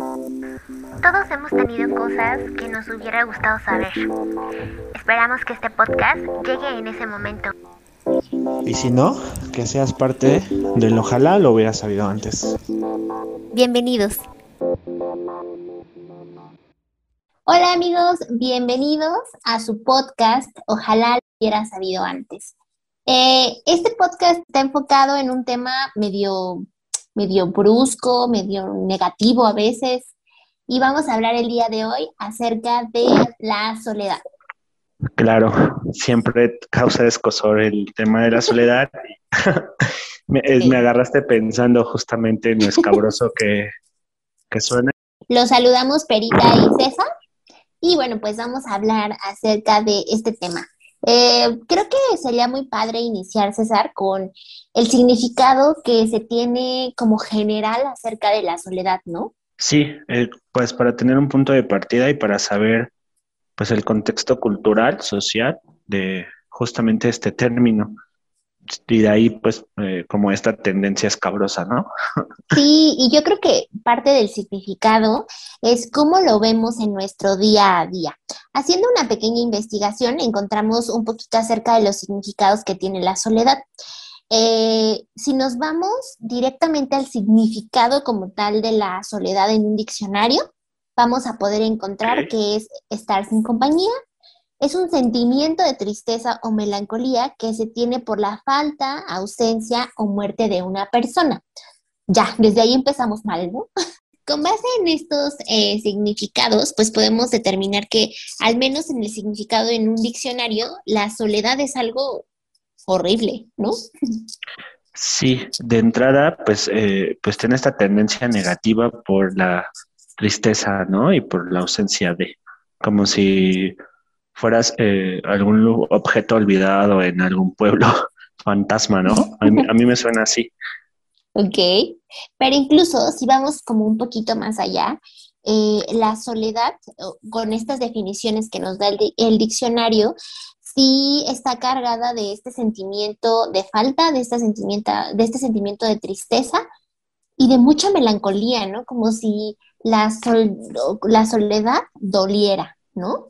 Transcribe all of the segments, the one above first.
Todos hemos tenido cosas que nos hubiera gustado saber. Esperamos que este podcast llegue en ese momento. Y si no, que seas parte del ojalá lo hubiera sabido antes. Bienvenidos. Hola amigos, bienvenidos a su podcast Ojalá lo hubiera sabido antes. Eh, este podcast está enfocado en un tema medio, medio brusco, medio negativo a veces, y vamos a hablar el día de hoy acerca de la soledad. Claro, siempre causa escosor el tema de la soledad. me, me, agarraste pensando justamente en lo escabroso que, que suena. Los saludamos Perita y César. Y bueno, pues vamos a hablar acerca de este tema. Eh, creo que sería muy padre iniciar, César, con el significado que se tiene como general acerca de la soledad, ¿no? Sí, pues para tener un punto de partida y para saber pues el contexto cultural, social de justamente este término. Y de ahí pues eh, como esta tendencia escabrosa, ¿no? Sí, y yo creo que parte del significado es cómo lo vemos en nuestro día a día. Haciendo una pequeña investigación encontramos un poquito acerca de los significados que tiene la soledad. Eh, si nos vamos directamente al significado como tal de la soledad en un diccionario, vamos a poder encontrar que es estar sin compañía, es un sentimiento de tristeza o melancolía que se tiene por la falta, ausencia o muerte de una persona. Ya, desde ahí empezamos mal, ¿no? Con base en estos eh, significados, pues podemos determinar que, al menos en el significado en un diccionario, la soledad es algo horrible, ¿no? Sí, de entrada, pues, eh, pues tiene esta tendencia negativa por la tristeza, ¿no? Y por la ausencia de, como si fueras eh, algún objeto olvidado en algún pueblo fantasma, ¿no? A mí, me suena así. Ok, pero incluso si vamos como un poquito más allá, eh, la soledad, con estas definiciones que nos da el diccionario, sí está cargada de este sentimiento de falta, de este sentimiento, de este sentimiento de tristeza y de mucha melancolía, ¿no? Como si la, la soledad doliera, ¿no?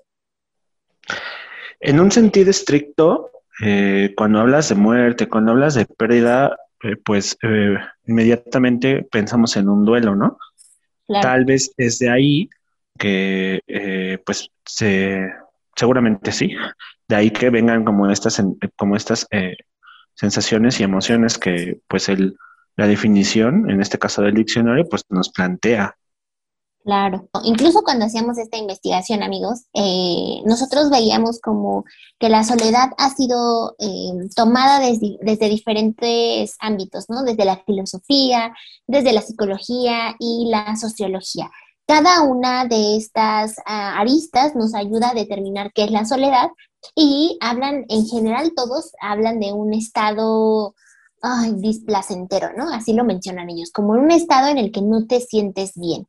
En un sentido estricto, eh, cuando hablas de muerte, cuando hablas de pérdida, eh, pues eh, inmediatamente pensamos en un duelo, ¿no? Tal vez es de ahí que pues se seguramente sí. De ahí que vengan como estas, como estas sensaciones y emociones que pues el, la definición, en este caso del diccionario, pues nos plantea. Claro, incluso cuando hacíamos esta investigación, amigos, eh, nosotros veíamos como que la soledad ha sido eh, tomada desde, diferentes ámbitos, ¿no? Desde la filosofía, desde la psicología y la sociología. Cada una de estas ah, aristas nos ayuda a determinar qué es la soledad y hablan, en general todos hablan de un estado displacentero, ¿no? Así lo mencionan ellos, como un estado en el que no te sientes bien.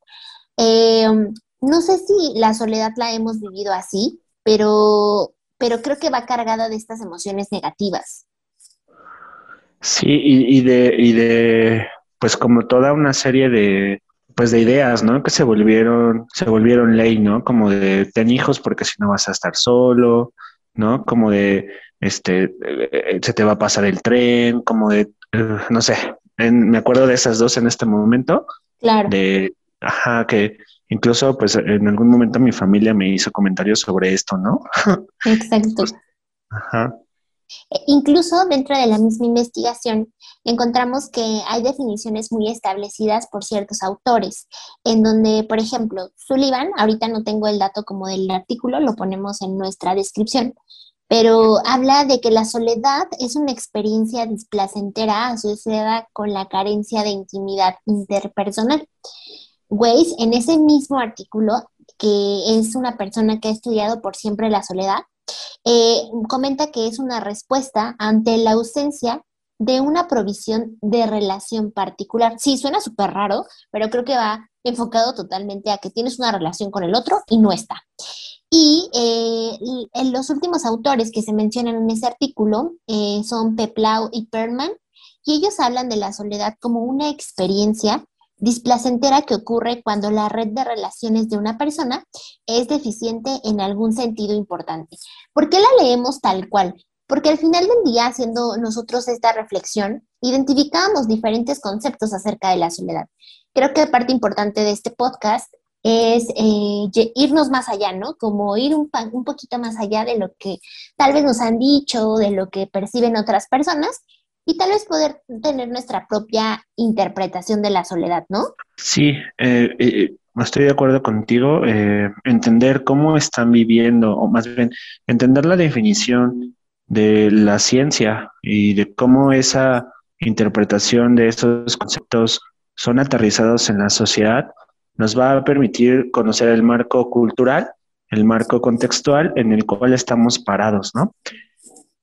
Em, no sé si la soledad la hemos vivido así, pero, pero creo que va cargada de estas emociones negativas. Sí, y, de, y de, pues como toda una serie de, pues de ideas, ¿no? Que se volvieron, se volvieron ley, ¿no? Como de ten hijos porque si no vas a estar solo, ¿no? Como de este eh, se te va a pasar el tren, como de no sé, me acuerdo de esas dos en este momento. Claro. De ajá, que incluso pues en algún momento mi familia me hizo comentarios sobre esto, ¿no? Exacto. ajá. E incluso dentro de la misma investigación encontramos que hay definiciones muy establecidas por ciertos autores, en donde, por ejemplo, Sullivan, ahorita no tengo el dato como del artículo, lo ponemos en nuestra descripción, pero habla de que la soledad es una experiencia displacentera asociada con la carencia de intimidad interpersonal. Weiss, en ese mismo artículo, que es una persona que ha estudiado por siempre la soledad, eh, comenta que es una respuesta ante la ausencia de una provisión de relación particular. Sí, suena súper raro, pero creo que va enfocado totalmente a que tienes una relación con el otro y no está. Y eh, en los últimos autores que se mencionan en ese artículo eh, son Peplau y Perman, y ellos hablan de la soledad como una experiencia displacentera que ocurre cuando la red de relaciones de una persona es deficiente en algún sentido importante. ¿Por qué la leemos tal cual? Porque al final del día, haciendo nosotros esta reflexión, identificamos diferentes conceptos acerca de la soledad. Creo que parte importante de este podcast es eh, irnos más allá, ¿no? Como ir un, un poquito más allá de lo que tal vez nos han dicho, de lo que perciben otras personas y tal vez poder tener nuestra propia interpretación de la soledad, ¿no? Sí, eh, eh, estoy de acuerdo contigo. entender cómo están viviendo, o más bien, entender la definición de la ciencia y de cómo esa interpretación de esos conceptos son aterrizados en la sociedad, nos va a permitir conocer el marco cultural, el marco contextual en el cual estamos parados, ¿no?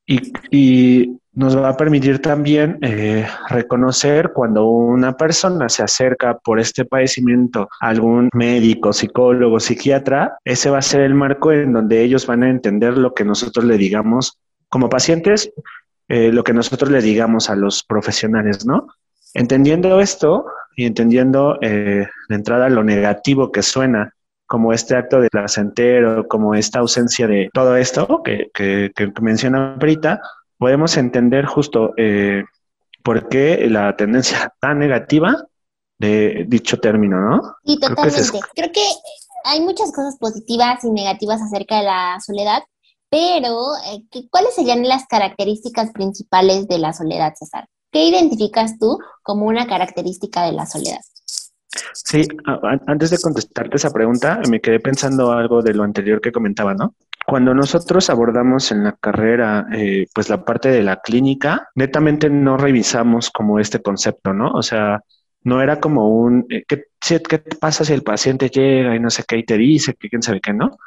Y, nos va a permitir también eh, reconocer cuando una persona se acerca por este padecimiento a algún médico, psicólogo, psiquiatra, ese va a ser el marco en donde ellos van a entender lo que nosotros le digamos como pacientes, eh, lo que nosotros le digamos a los profesionales, ¿no? Entendiendo esto, y entendiendo eh, de entrada lo negativo que suena como este acto de placentero, como esta ausencia de todo esto que, que, menciona Brita, podemos entender justo eh, por qué la tendencia tan negativa de dicho término, ¿no? Sí, totalmente. Creo que, hay muchas cosas positivas y negativas acerca de la soledad, pero eh, ¿cuáles serían las características principales de la soledad, César? ¿Qué identificas tú como una característica de la soledad? Sí, antes de contestarte esa pregunta, me quedé pensando algo de lo anterior que comentaba, ¿no? Cuando nosotros abordamos en la carrera, eh, pues la parte de la clínica, netamente no revisamos como este concepto, ¿no? O sea, no era como un, eh, ¿qué, ¿qué pasa si el paciente llega y no sé qué y te dice que quién sabe qué, no?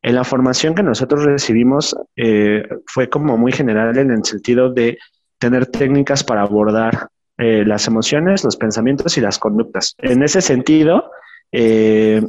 En la formación que nosotros recibimos eh, fue como muy general en el sentido de tener técnicas para abordar eh, las emociones, los pensamientos y las conductas. En ese sentido, eh,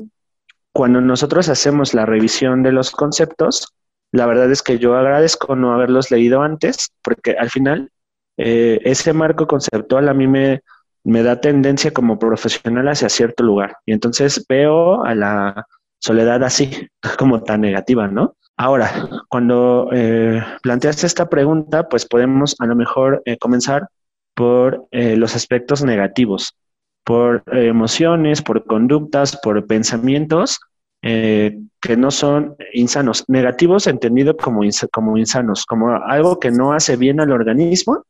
cuando nosotros hacemos la revisión de los conceptos, la verdad es que yo agradezco no haberlos leído antes, porque al final eh, ese marco conceptual a mí me, da tendencia como profesional hacia cierto lugar. Y entonces veo a la soledad así, como tan negativa, ¿no? Ahora, cuando eh, planteaste esta pregunta, pues podemos a lo mejor eh, comenzar por eh, los aspectos negativos, por emociones, por conductas, por pensamientos que no son insanos, negativos entendido como, como insanos, como algo que no hace bien al organismo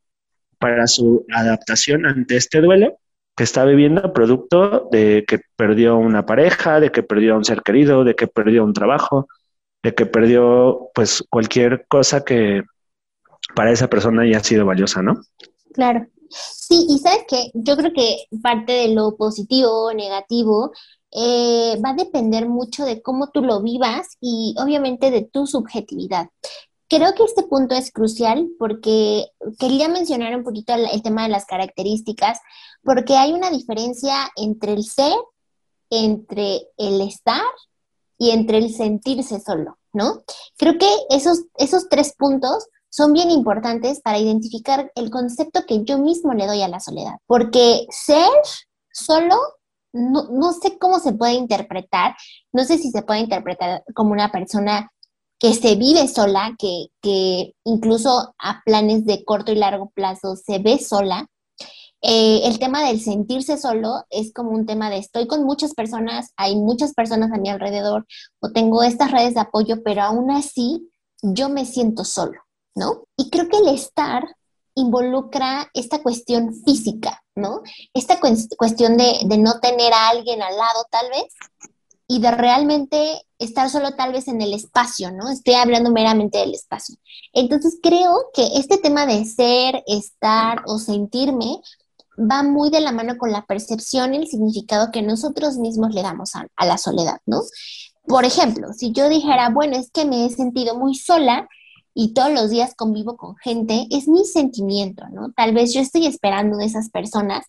para su adaptación ante este duelo que está viviendo producto de que perdió una pareja, de que perdió a un ser querido, de que perdió un trabajo, de que perdió pues cualquier cosa que para esa persona haya sido valiosa, ¿no? Claro. Sí, y sabes que yo creo que parte de lo positivo o negativo eh, va a depender mucho de cómo tú lo vivas y obviamente de tu subjetividad. Creo que este punto es crucial porque quería mencionar un poquito el, el tema de las características, porque hay una diferencia entre el ser, entre el estar y entre el sentirse solo, ¿no? Creo que esos, esos tres puntos son bien importantes para identificar el concepto que yo mismo le doy a la soledad, porque ser solo, no, no sé cómo se puede interpretar, no sé si se puede interpretar como una persona que se vive sola, que, que incluso a planes de corto y largo plazo se ve sola, eh, el tema del sentirse solo es como un tema de estoy con muchas personas, hay muchas personas a mi alrededor o tengo estas redes de apoyo, pero aún así yo me siento solo, ¿no? Y creo que el estar involucra esta cuestión física, ¿no? Esta cuestión de, no tener a alguien al lado tal vez y de realmente estar solo tal vez en el espacio, ¿no? Estoy hablando meramente del espacio. Entonces creo que este tema de ser, estar o sentirme va muy de la mano con la percepción y el significado que nosotros mismos le damos a, la soledad, ¿no? Por ejemplo, si yo dijera, bueno, es que me he sentido muy sola y todos los días convivo con gente, es mi sentimiento, ¿no? Tal vez yo estoy esperando de esas personas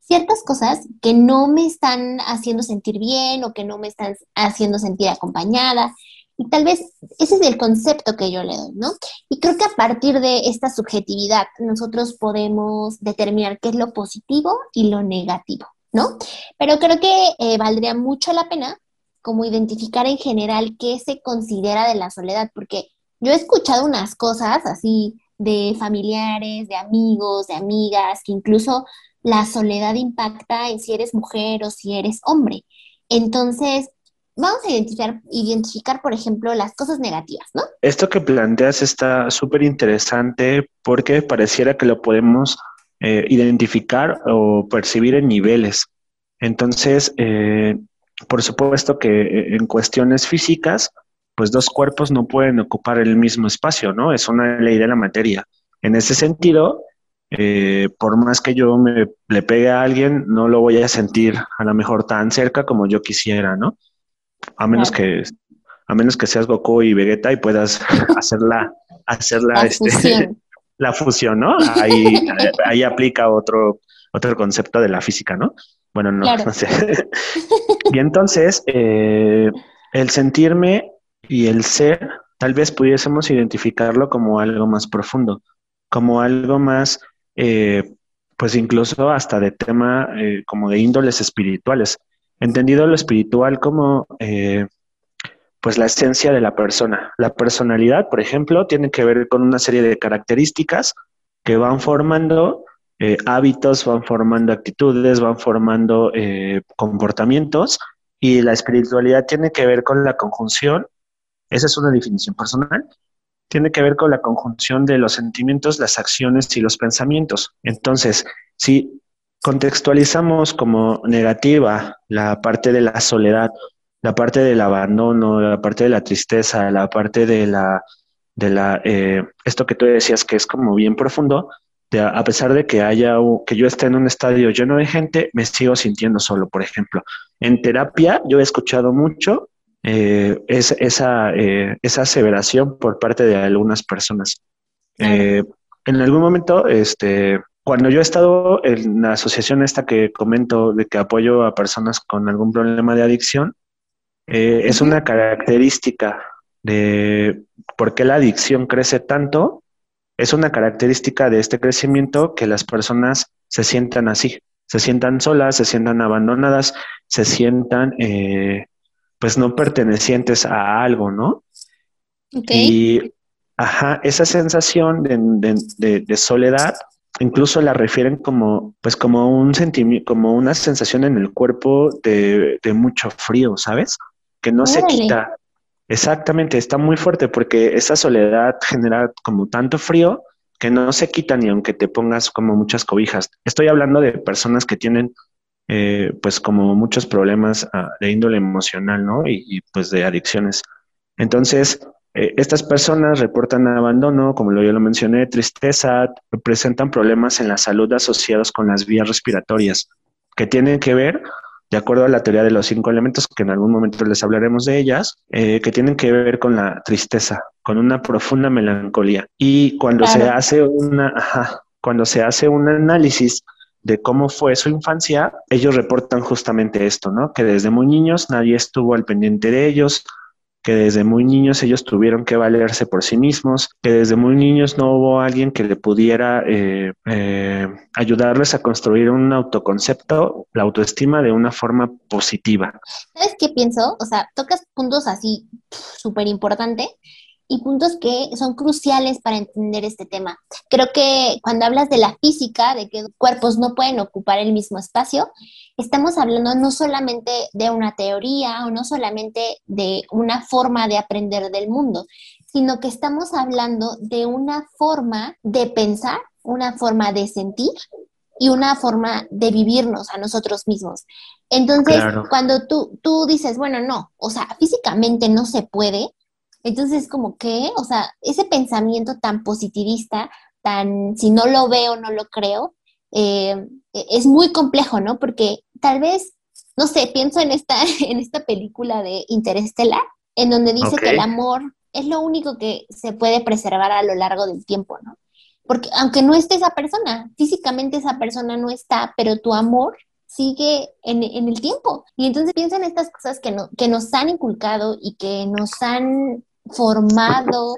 ciertas cosas que no me están haciendo sentir bien o que no me están haciendo sentir acompañada. Y tal vez ese es el concepto que yo le doy, ¿no? Y creo que a partir de esta subjetividad nosotros podemos determinar qué es lo positivo y lo negativo. ¿no? Pero creo que eh, valdría mucho la pena como identificar en general qué se considera de la soledad, porque yo he escuchado unas cosas así de familiares, de amigos, de amigas, que incluso la soledad impacta en si eres mujer o si eres hombre. Entonces, vamos a identificar, identificar, por ejemplo, las cosas negativas, ¿no? Esto que planteas está súper interesante porque pareciera que lo podemos eh, identificar o percibir en niveles. Entonces, eh, por supuesto que eh, en cuestiones físicas, pues dos cuerpos no pueden ocupar el mismo espacio, ¿no? Es una ley de la materia. En ese sentido, por más que yo me le pegue a alguien, no lo voy a sentir a lo mejor tan cerca como yo quisiera, ¿no? A menos que a menos que seas Goku y Vegeta y puedas hacerla hacerla la este, fusión. la fusión, ¿no? Ahí, ahí aplica otro otro concepto de la física, ¿no? Bueno, no, no sé. y entonces, eh, el sentirme y el ser, tal vez pudiésemos identificarlo como algo más profundo, como algo más, eh, pues incluso hasta de tema eh, como de índoles espirituales entendido lo espiritual como eh, pues la esencia de la persona. La personalidad, por ejemplo, tiene que ver con una serie de características que van formando hábitos, van formando actitudes, van formando comportamientos y la espiritualidad tiene que ver con la conjunción, esa es una definición personal, tiene que ver con la conjunción de los sentimientos, las acciones y los pensamientos. Entonces, si contextualizamos como negativa la parte de la soledad, la parte del abandono, la parte de la tristeza, la parte de la, de la, eh, esto que tú decías que es como bien profundo, a pesar de que haya, que yo esté en un estadio lleno de gente, me sigo sintiendo solo, por ejemplo. En terapia yo he escuchado mucho eh, esa, eh, esa aseveración por parte de algunas personas. en algún momento, este, cuando yo he estado en la asociación esta que comento de que apoyo a personas con algún problema de adicción, eh, es una característica de por qué la adicción crece tanto, es una característica de este crecimiento que las personas se sientan así, se sientan solas, se sientan abandonadas, se sientan eh, pues no pertenecientes a algo, ¿no? Y ajá, esa sensación de soledad incluso la refieren como, pues como un sentimiento, como una sensación en el cuerpo de, mucho frío, ¿sabes? Que no se quita. Exactamente, está muy fuerte porque esa soledad genera como tanto frío que no se quita ni aunque te pongas como muchas cobijas. Estoy hablando de personas que tienen eh, pues como muchos problemas ah, de índole emocional, ¿no? Y, y, pues de adicciones. Entonces, eh, estas personas reportan abandono, como yo lo mencioné, tristeza, presentan problemas en la salud asociados con las vías respiratorias, que tienen que ver, de acuerdo a la teoría de los cinco elementos, que en algún momento les hablaremos de ellas, eh, que tienen que ver con la tristeza, con una profunda melancolía. Y cuando se hace una, cuando se hace un análisis de cómo fue su infancia, ellos reportan justamente esto, ¿no? Que desde muy niños nadie estuvo al pendiente de ellos, que desde muy niños ellos tuvieron que valerse por sí mismos, que desde muy niños no hubo alguien que le pudiera eh, eh, ayudarles a construir un autoconcepto, la autoestima de una forma positiva. ¿Sabes qué pienso? O sea, tocas puntos así súper importantes y puntos que son cruciales para entender este tema. Creo que cuando hablas de la física, de que cuerpos no pueden ocupar el mismo espacio, estamos hablando no solamente de una teoría o no solamente de una forma de aprender del mundo, sino que estamos hablando de una forma de pensar, una forma de sentir y una forma de vivirnos a nosotros mismos. Entonces, cuando tú, tú dices, bueno, no, o sea, físicamente no se puede, entonces, como que, o sea, ese pensamiento tan positivista, tan, si no lo veo, no lo creo, eh, e-, es muy complejo, ¿no? Porque tal vez, no sé, pienso en esta, en esta película de Interestelar, en donde dice que el amor es lo único que se puede preservar a lo largo del tiempo, ¿no? Porque aunque no esté esa persona, físicamente esa persona no está, pero tu amor sigue en, en el tiempo. Y entonces piensa en estas cosas que, no, que nos han inculcado y que nos han formado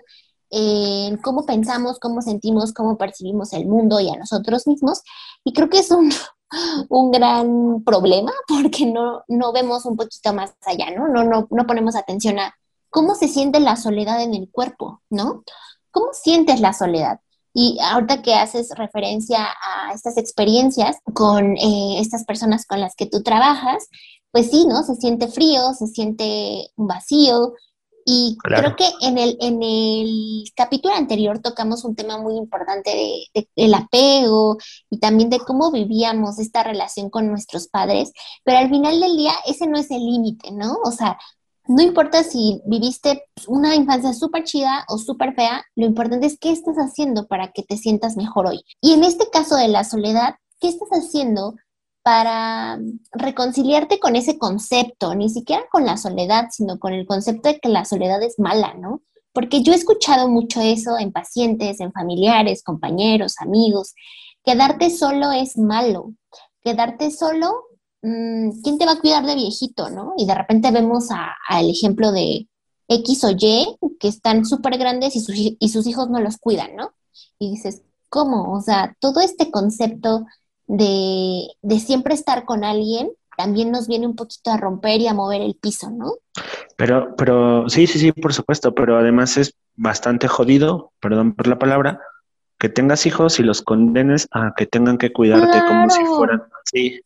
en cómo pensamos, cómo sentimos, cómo percibimos el mundo y a nosotros mismos. Y creo que es un un gran problema porque no, no vemos un poquito más allá, ¿no? No, no, no ponemos atención a cómo se siente la soledad en el cuerpo, ¿no? ¿Cómo sientes la soledad? Y ahorita que haces referencia a estas experiencias con eh, estas personas con las que tú trabajas, pues sí, ¿no? Se siente frío, se siente vacío. Y creo que en el, en el capítulo anterior tocamos un tema muy importante de, del apego y también de cómo vivíamos esta relación con nuestros padres, pero al final del día ese no es el límite, ¿no? O sea, no importa si viviste una infancia súper chida o súper fea, lo importante es qué estás haciendo para que te sientas mejor hoy. Y en este caso de la soledad, ¿qué estás haciendo para reconciliarte con ese concepto? Ni siquiera con la soledad, sino con el concepto de que la soledad es mala, ¿no? Porque yo he escuchado mucho eso en pacientes, en familiares, compañeros, amigos. Quedarte solo es malo. Quedarte solo Mm, ¿quién te va a cuidar de viejito, no? Y de repente vemos al ejemplo de X o Y que están súper grandes y, y sus hijos no los cuidan, ¿no? Y dices, ¿cómo? O sea, todo este concepto de, de siempre estar con alguien también nos viene un poquito a romper y a mover el piso, ¿no? Pero, pero, sí, sí, sí, por supuesto, pero además es bastante jodido, perdón por la palabra, que tengas hijos y los condenes a que tengan que cuidarte como si fueran, sí,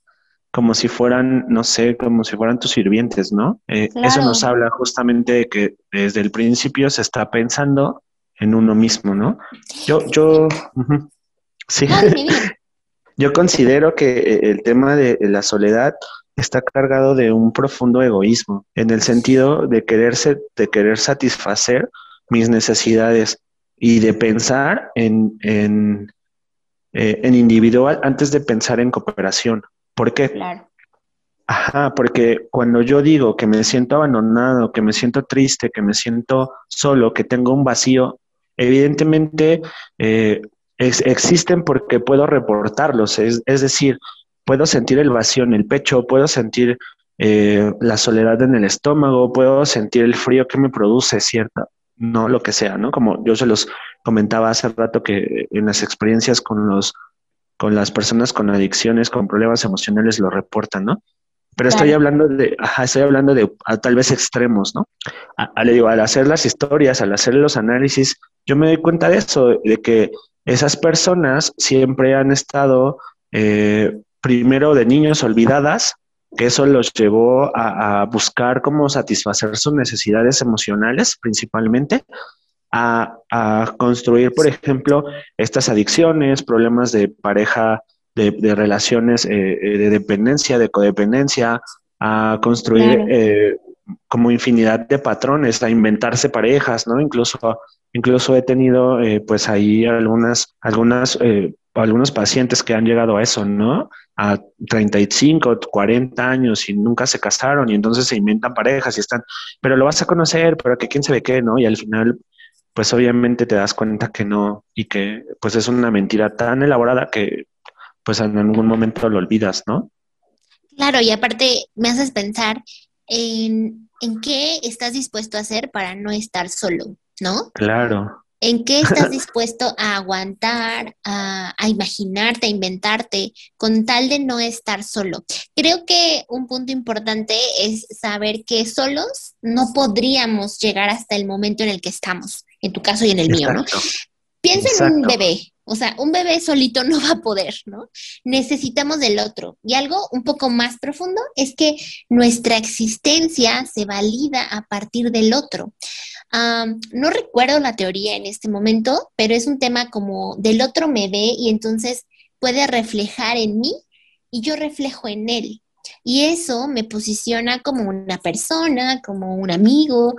como si fueran, no sé, como si fueran tus sirvientes, ¿no? Eh, eso nos habla justamente de que desde el principio se está pensando en uno mismo, ¿no? Yo, yo, sí, yo considero que eh, el tema de la soledad está cargado de un profundo egoísmo, en el sentido de quererse, de querer satisfacer mis necesidades y de pensar en, en, eh, en individual antes de pensar en cooperación. ¿Por qué? Claro. Ajá, porque cuando yo digo que me siento abandonado, que me siento triste, que me siento solo, que tengo un vacío, evidentemente eh, existen porque puedo reportarlos, es, decir, puedo sentir el vacío en el pecho, puedo sentir eh, la soledad en el estómago, puedo sentir el frío que me produce, ¿cierto? No lo que sea, ¿no? Como yo se los comentaba hace rato que en las experiencias con los con las personas con adicciones, con problemas emocionales lo reportan, ¿no? Pero estoy hablando de, ajá, estoy hablando de tal vez extremos, ¿no? le digo, al hacer las historias, al hacer los análisis, yo me doy cuenta de eso, de que esas personas siempre han estado eh, primero de niños olvidadas, que eso los llevó a, a, buscar cómo satisfacer sus necesidades emocionales principalmente, a, construir, por ejemplo, estas adicciones, problemas de pareja, de, relaciones eh, eh, de dependencia, de codependencia, a construir eh, como infinidad de patrones, a inventarse parejas, ¿no? Incluso, incluso he tenido pues ahí algunas, algunas, algunos pacientes que han llegado a eso, ¿no? A 35, 40 años y nunca se casaron y entonces se inventan parejas y están, pero lo vas a conocer, pero que quién se ve qué, ¿no? Y al final pues obviamente te das cuenta que no y que pues es una mentira tan elaborada que pues en algún momento lo olvidas, ¿no? Claro, y aparte me haces pensar en, en qué estás dispuesto a hacer para no estar solo, ¿no? Claro. ¿En qué estás dispuesto a aguantar, a, a, imaginarte, a inventarte, con tal de no estar solo? Creo que un punto importante es saber que solos no podríamos llegar hasta el momento en el que estamos en tu caso y en el mío, ¿no? Piensa en un bebé, o sea, un bebé solito no va a poder, ¿no? Necesitamos del otro. Y algo un poco más profundo es que nuestra existencia se valida a partir del otro. no recuerdo la teoría en este momento, pero es un tema como del otro me ve y entonces puede reflejar en mí y yo reflejo en él. Y eso me posiciona como una persona, como un amigo,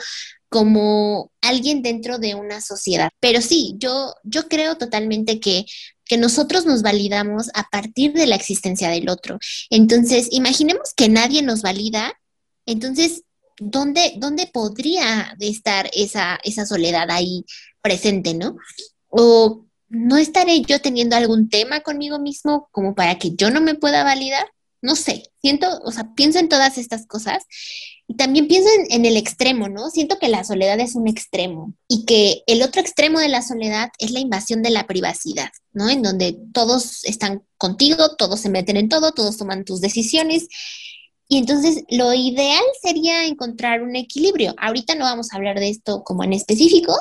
como alguien dentro de una sociedad. Pero sí, yo, yo creo totalmente que, que nosotros nos validamos a partir de la existencia del otro. Entonces, imaginemos que nadie nos valida, entonces, ¿dónde, dónde podría estar esa, esa soledad ahí presente, no? O no estaré yo teniendo algún tema conmigo mismo como para que yo no me pueda validar. No sé, siento, o sea, pienso en todas estas cosas y también pienso en, el extremo, ¿no? Siento que la soledad es un extremo y que el otro extremo de la soledad es la invasión de la privacidad, ¿no? En donde todos están contigo, todos se meten en todo, todos toman tus decisiones. Y entonces lo ideal sería encontrar un equilibrio. Ahorita no vamos a hablar de esto como en específico,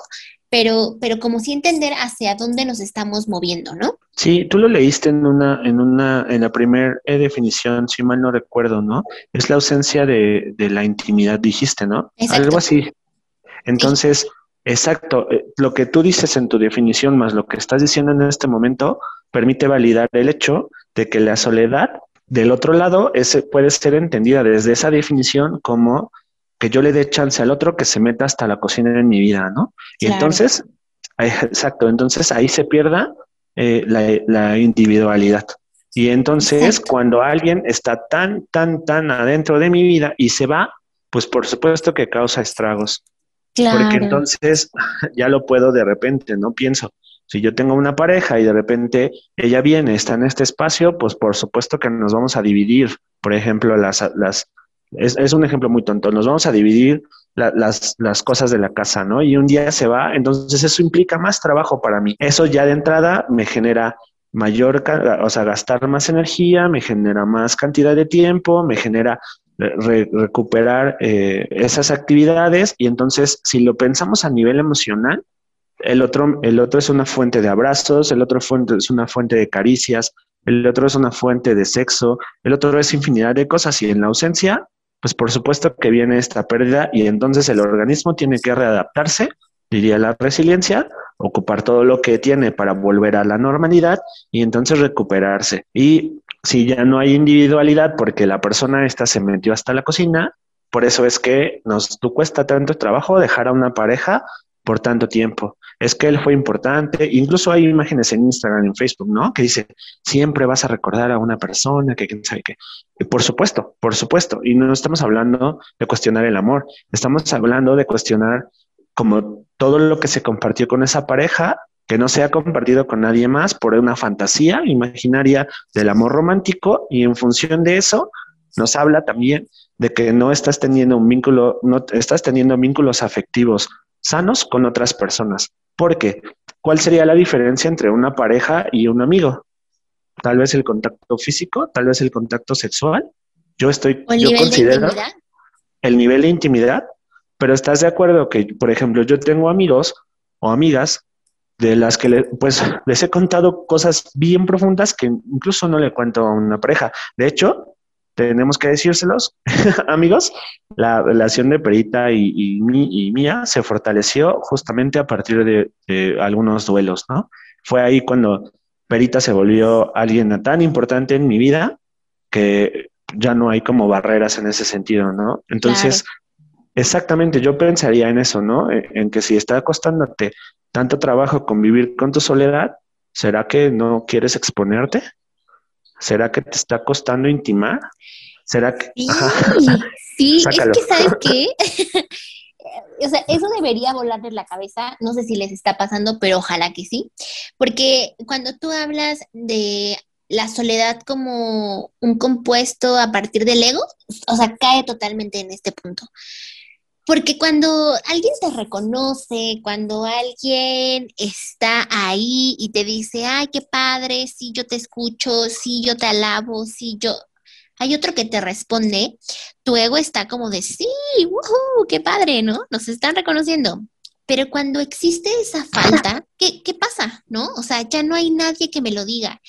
pero, pero como sí entender hacia dónde nos estamos moviendo, ¿no? Sí, tú lo leíste en una, en una, en la primera definición, si mal no recuerdo, ¿no? Es la ausencia de, de la intimidad, dijiste, ¿no? Algo así. Entonces, exacto, eh, lo que tú dices en tu definición más lo que estás diciendo en este momento permite validar el hecho de que la soledad del otro lado es, puede ser entendida desde esa definición como que yo le dé chance al otro que se meta hasta la cocina en mi vida, ¿no? Y entonces, exacto, entonces ahí se pierda eh, la, individualidad. Y entonces, cuando alguien está tan, tan, tan adentro de mi vida y se va, pues por supuesto que causa estragos. Porque entonces ya lo puedo de repente, ¿no? Pienso, si yo tengo una pareja y de repente ella viene, está en este espacio, pues por supuesto que nos vamos a dividir, por ejemplo, las, las, es, un ejemplo muy tonto. Nos vamos a dividir las, las, cosas de la casa, ¿no? Y un día se va, entonces eso implica más trabajo para mí. Eso ya de entrada me genera mayor, o sea, gastar más energía, me genera más cantidad de tiempo, me genera recuperar eh, esas actividades y entonces si lo pensamos a nivel emocional, el otro, el otro es una fuente de abrazos, el otro fuente es una fuente de caricias, el otro es una fuente de sexo, el otro es infinidad de cosas y en la ausencia pues por supuesto que viene esta pérdida y entonces el organismo tiene que readaptarse, diría la resiliencia, ocupar todo lo que tiene para volver a la normalidad y entonces recuperarse. Y si ya no hay individualidad porque la persona esta se metió hasta la cocina, por eso es que nos cuesta tanto trabajo dejar a una pareja por tanto tiempo. Es que él fue importante. Incluso hay imágenes en Instagram, en Facebook, ¿no? Que dice, siempre vas a recordar a una persona que quién sabe qué. por supuesto, por supuesto. Y no estamos hablando de cuestionar el amor. Estamos hablando de cuestionar como todo lo que se compartió con esa pareja que no se ha compartido con nadie más por una fantasía imaginaria del amor romántico y en función de eso nos habla también de que no estás teniendo un vínculo, no estás teniendo vínculos afectivos sanos con otras personas. Porque, ¿cuál sería la diferencia entre una pareja y un amigo? Tal vez el contacto físico, tal vez el contacto sexual. Yo estoy, yo considero el nivel de intimidad, pero estás de acuerdo que, por ejemplo, yo tengo amigos o amigas de las que pues les he contado cosas bien profundas que incluso no le cuento a una pareja. De hecho, tenemos que decírselos, amigos, la relación de Perita y, y, mía se fortaleció justamente a partir de, algunos duelos, ¿no? Fue ahí cuando Perita se volvió alguien tan importante en mi vida que ya no hay como barreras en ese sentido, ¿no? Entonces, exactamente, yo pensaría en eso, ¿no? En, en que si está costándote tanto trabajo convivir con tu soledad, ¿será que no quieres exponerte? ¿Será que te está costando intimar? ¿Será que.? Sí, es que, ¿sabes qué? o sea, eso debería volarles la cabeza. No sé si les está pasando, pero ojalá que sí. Porque cuando tú hablas de la soledad como un compuesto a partir del ego, o sea, cae totalmente en este punto. Porque cuando alguien te reconoce, cuando alguien está ahí y te dice, ay, qué padre, sí, yo te escucho, sí, yo te alabo, sí, yo... Hay otro que te responde, tu ego está como de, sí, qué padre, ¿no? Nos están reconociendo. Pero cuando existe esa falta, ¿qué, qué pasa? ¿No? O sea, ya no hay nadie que me lo diga.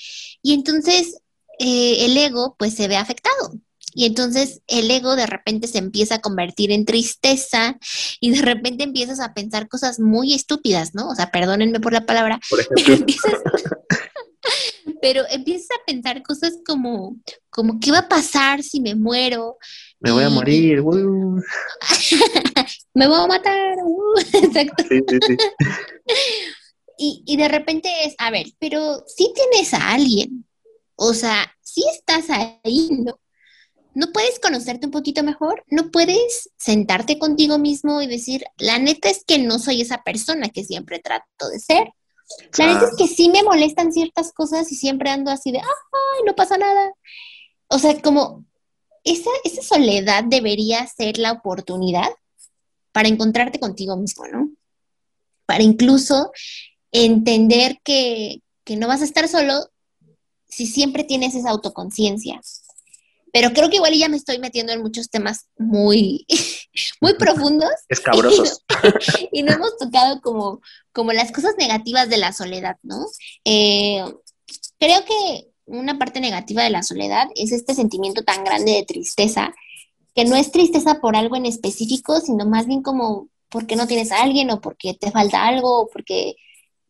Y entonces eh, el ego pues se ve afectado. Y entonces el ego de repente se empieza a convertir en tristeza y de repente empiezas a pensar cosas muy estúpidas, ¿no? O sea, perdónenme por la palabra, pero empiezas, pero empiezas a pensar cosas como, como, ¿qué va a pasar si me muero? Me voy a morir. me voy a matar. exacto. Y, y de repente es, a ver, pero si tienes a alguien, o sea, si estás ahí, ¿no? ¿No puedes conocerte un poquito mejor? ¿No puedes sentarte contigo mismo y decir, la neta es que no soy esa persona que siempre trato de ser? La neta es que sí me molestan ciertas cosas y siempre ando así de, ay, no pasa nada. o sea, como esa, esa soledad debería ser la oportunidad para encontrarte contigo mismo, ¿no? Para incluso entender que, que no vas a estar solo si siempre tienes esa autoconciencia. Pero creo que igual ya me estoy metiendo en muchos temas muy, muy profundos. Escabrosos. Y, no, hemos tocado como, como las cosas negativas de la soledad, ¿no? Eh, creo que una parte negativa de la soledad es este sentimiento tan grande de tristeza, que no es tristeza por algo en específico, sino más bien como porque no tienes a alguien o porque te falta algo o porque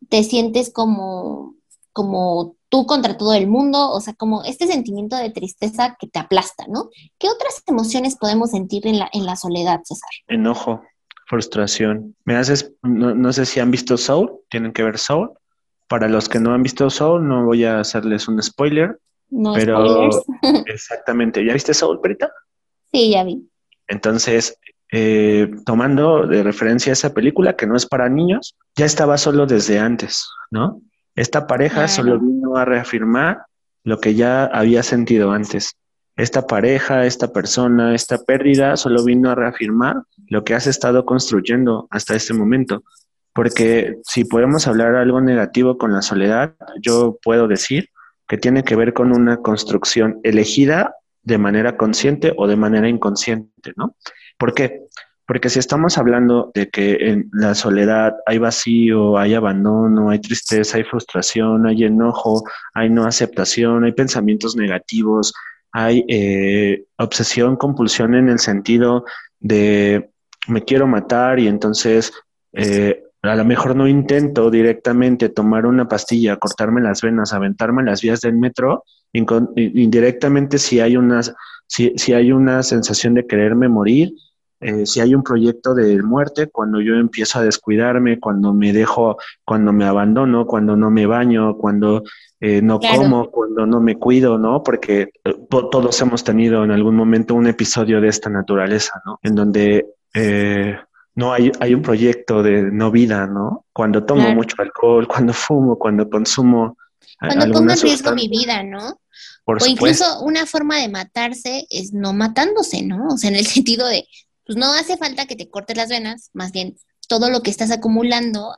te sientes como, como tú contra todo el mundo, o sea, como este sentimiento de tristeza que te aplasta, ¿no? ¿Qué otras emociones podemos sentir en la, en la soledad, César? Enojo, frustración. Me haces, no, no sé si han visto Soul, tienen que ver Soul. Para los que no han visto Soul, no voy a hacerles un spoiler. No pero exactamente. ¿Ya viste Soul, Perita? Sí, ya vi. Entonces, eh, tomando de referencia esa película, que no es para niños, ya estaba solo desde antes, ¿no? Esta pareja solo vino a reafirmar lo que ya había sentido antes. Esta pareja, esta persona, esta pérdida solo vino a reafirmar lo que has estado construyendo hasta este momento. Porque si podemos hablar algo negativo con la soledad, yo puedo decir que tiene que ver con una construcción elegida de manera consciente o de manera inconsciente, ¿no? ¿Por qué? Porque si estamos hablando de que en la soledad hay vacío, hay abandono, hay tristeza, hay frustración, hay enojo, hay no aceptación, hay pensamientos negativos, hay eh, obsesión, compulsión en el sentido de me quiero matar y entonces eh, a lo mejor no intento directamente tomar una pastilla, cortarme las venas, aventarme las vías del metro, indirectamente si hay una, si, si hay una sensación de quererme morir, eh, si hay un proyecto de muerte, cuando yo empiezo a descuidarme, cuando me dejo, cuando me abandono, cuando no me baño, cuando eh, no como, cuando no me cuido, ¿no? Porque eh, todos hemos tenido en algún momento un episodio de esta naturaleza, ¿no? En donde no hay, hay un proyecto de no vida, ¿no? Cuando tomo mucho alcohol, cuando fumo, cuando consumo. Cuando pongo en riesgo mi vida, ¿no? o incluso una forma de matarse es no matándose, ¿no? O sea, en el sentido de pues no hace falta que te cortes las venas, más bien todo lo que estás acumulando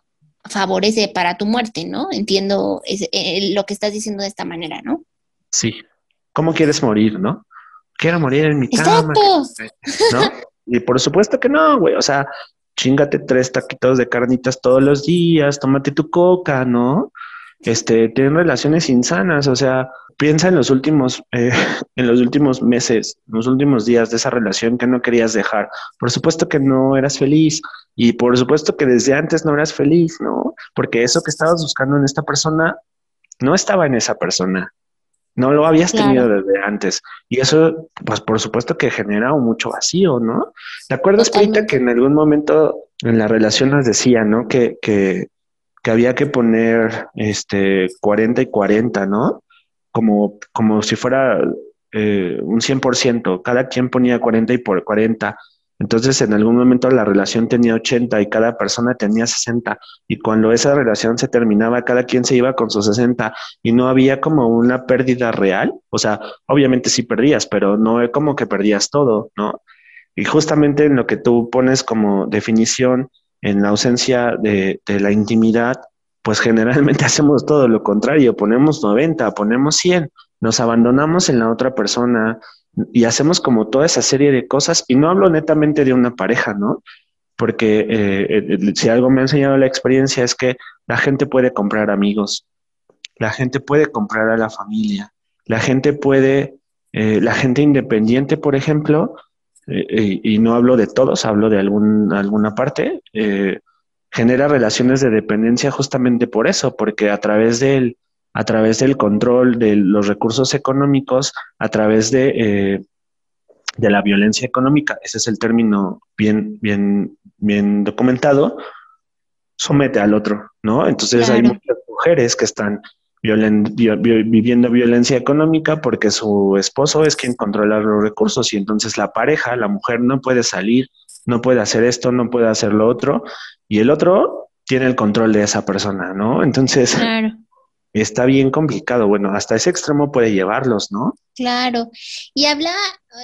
favorece para tu muerte, ¿no? Entiendo eh, lo que estás diciendo de esta manera, ¿no? Sí. ¿Cómo quieres morir, no? Quiero morir en mi cama. ¿No? Y por supuesto que no, güey. O sea, chingate tres taquitos de carnitas todos los días, tómate tu coca, ¿no? Este, tienen relaciones insanas, o sea, piensa en los últimos, eh, en los últimos meses, en los últimos días de esa relación que no querías dejar. Por supuesto que no eras feliz y por supuesto que desde antes no eras feliz, ¿no? Porque eso que estabas buscando en esta persona no estaba en esa persona. No lo habías tenido desde antes. Y eso, pues por supuesto que genera mucho vacío, ¿no? ¿Te acuerdas, Pita, que en algún momento en la relación nos decía, ¿no? Que, que, que había que poner este 40 y 40, ¿no? como, como si fuera eh, un 100%, cada quien ponía 40 y por 40. Entonces en algún momento la relación tenía 80 y cada persona tenía 60 y cuando esa relación se terminaba cada quien se iba con sus 60 y no había como una pérdida real, o sea, obviamente sí perdías, pero no es como que perdías todo, ¿no? Y justamente en lo que tú pones como definición en la ausencia de, la intimidad, pues generalmente hacemos todo lo contrario, ponemos 90, ponemos 100, nos abandonamos en la otra persona y hacemos como toda esa serie de cosas y no hablo netamente de una pareja, ¿no? Porque eh, eh, si algo me ha enseñado la experiencia es que la gente puede comprar amigos, la gente puede comprar a la familia, la gente puede, eh, la gente independiente, por ejemplo, y no hablo de todos, hablo de algún, alguna parte, genera relaciones de dependencia justamente por eso, porque a través del, a través del control de los recursos económicos, a través de, eh, de la violencia económica, ese es el término bien, bien, bien documentado, somete al otro, ¿no? Entonces hay muchas mujeres que están viviendo violencia económica porque su esposo es quien controla los recursos y entonces la pareja, la mujer no puede salir no puede hacer esto, no puede hacer lo otro, y el otro tiene el control de esa persona, ¿no? Entonces, está bien complicado. Bueno, hasta ese extremo puede llevarlos, ¿no? Claro, y habla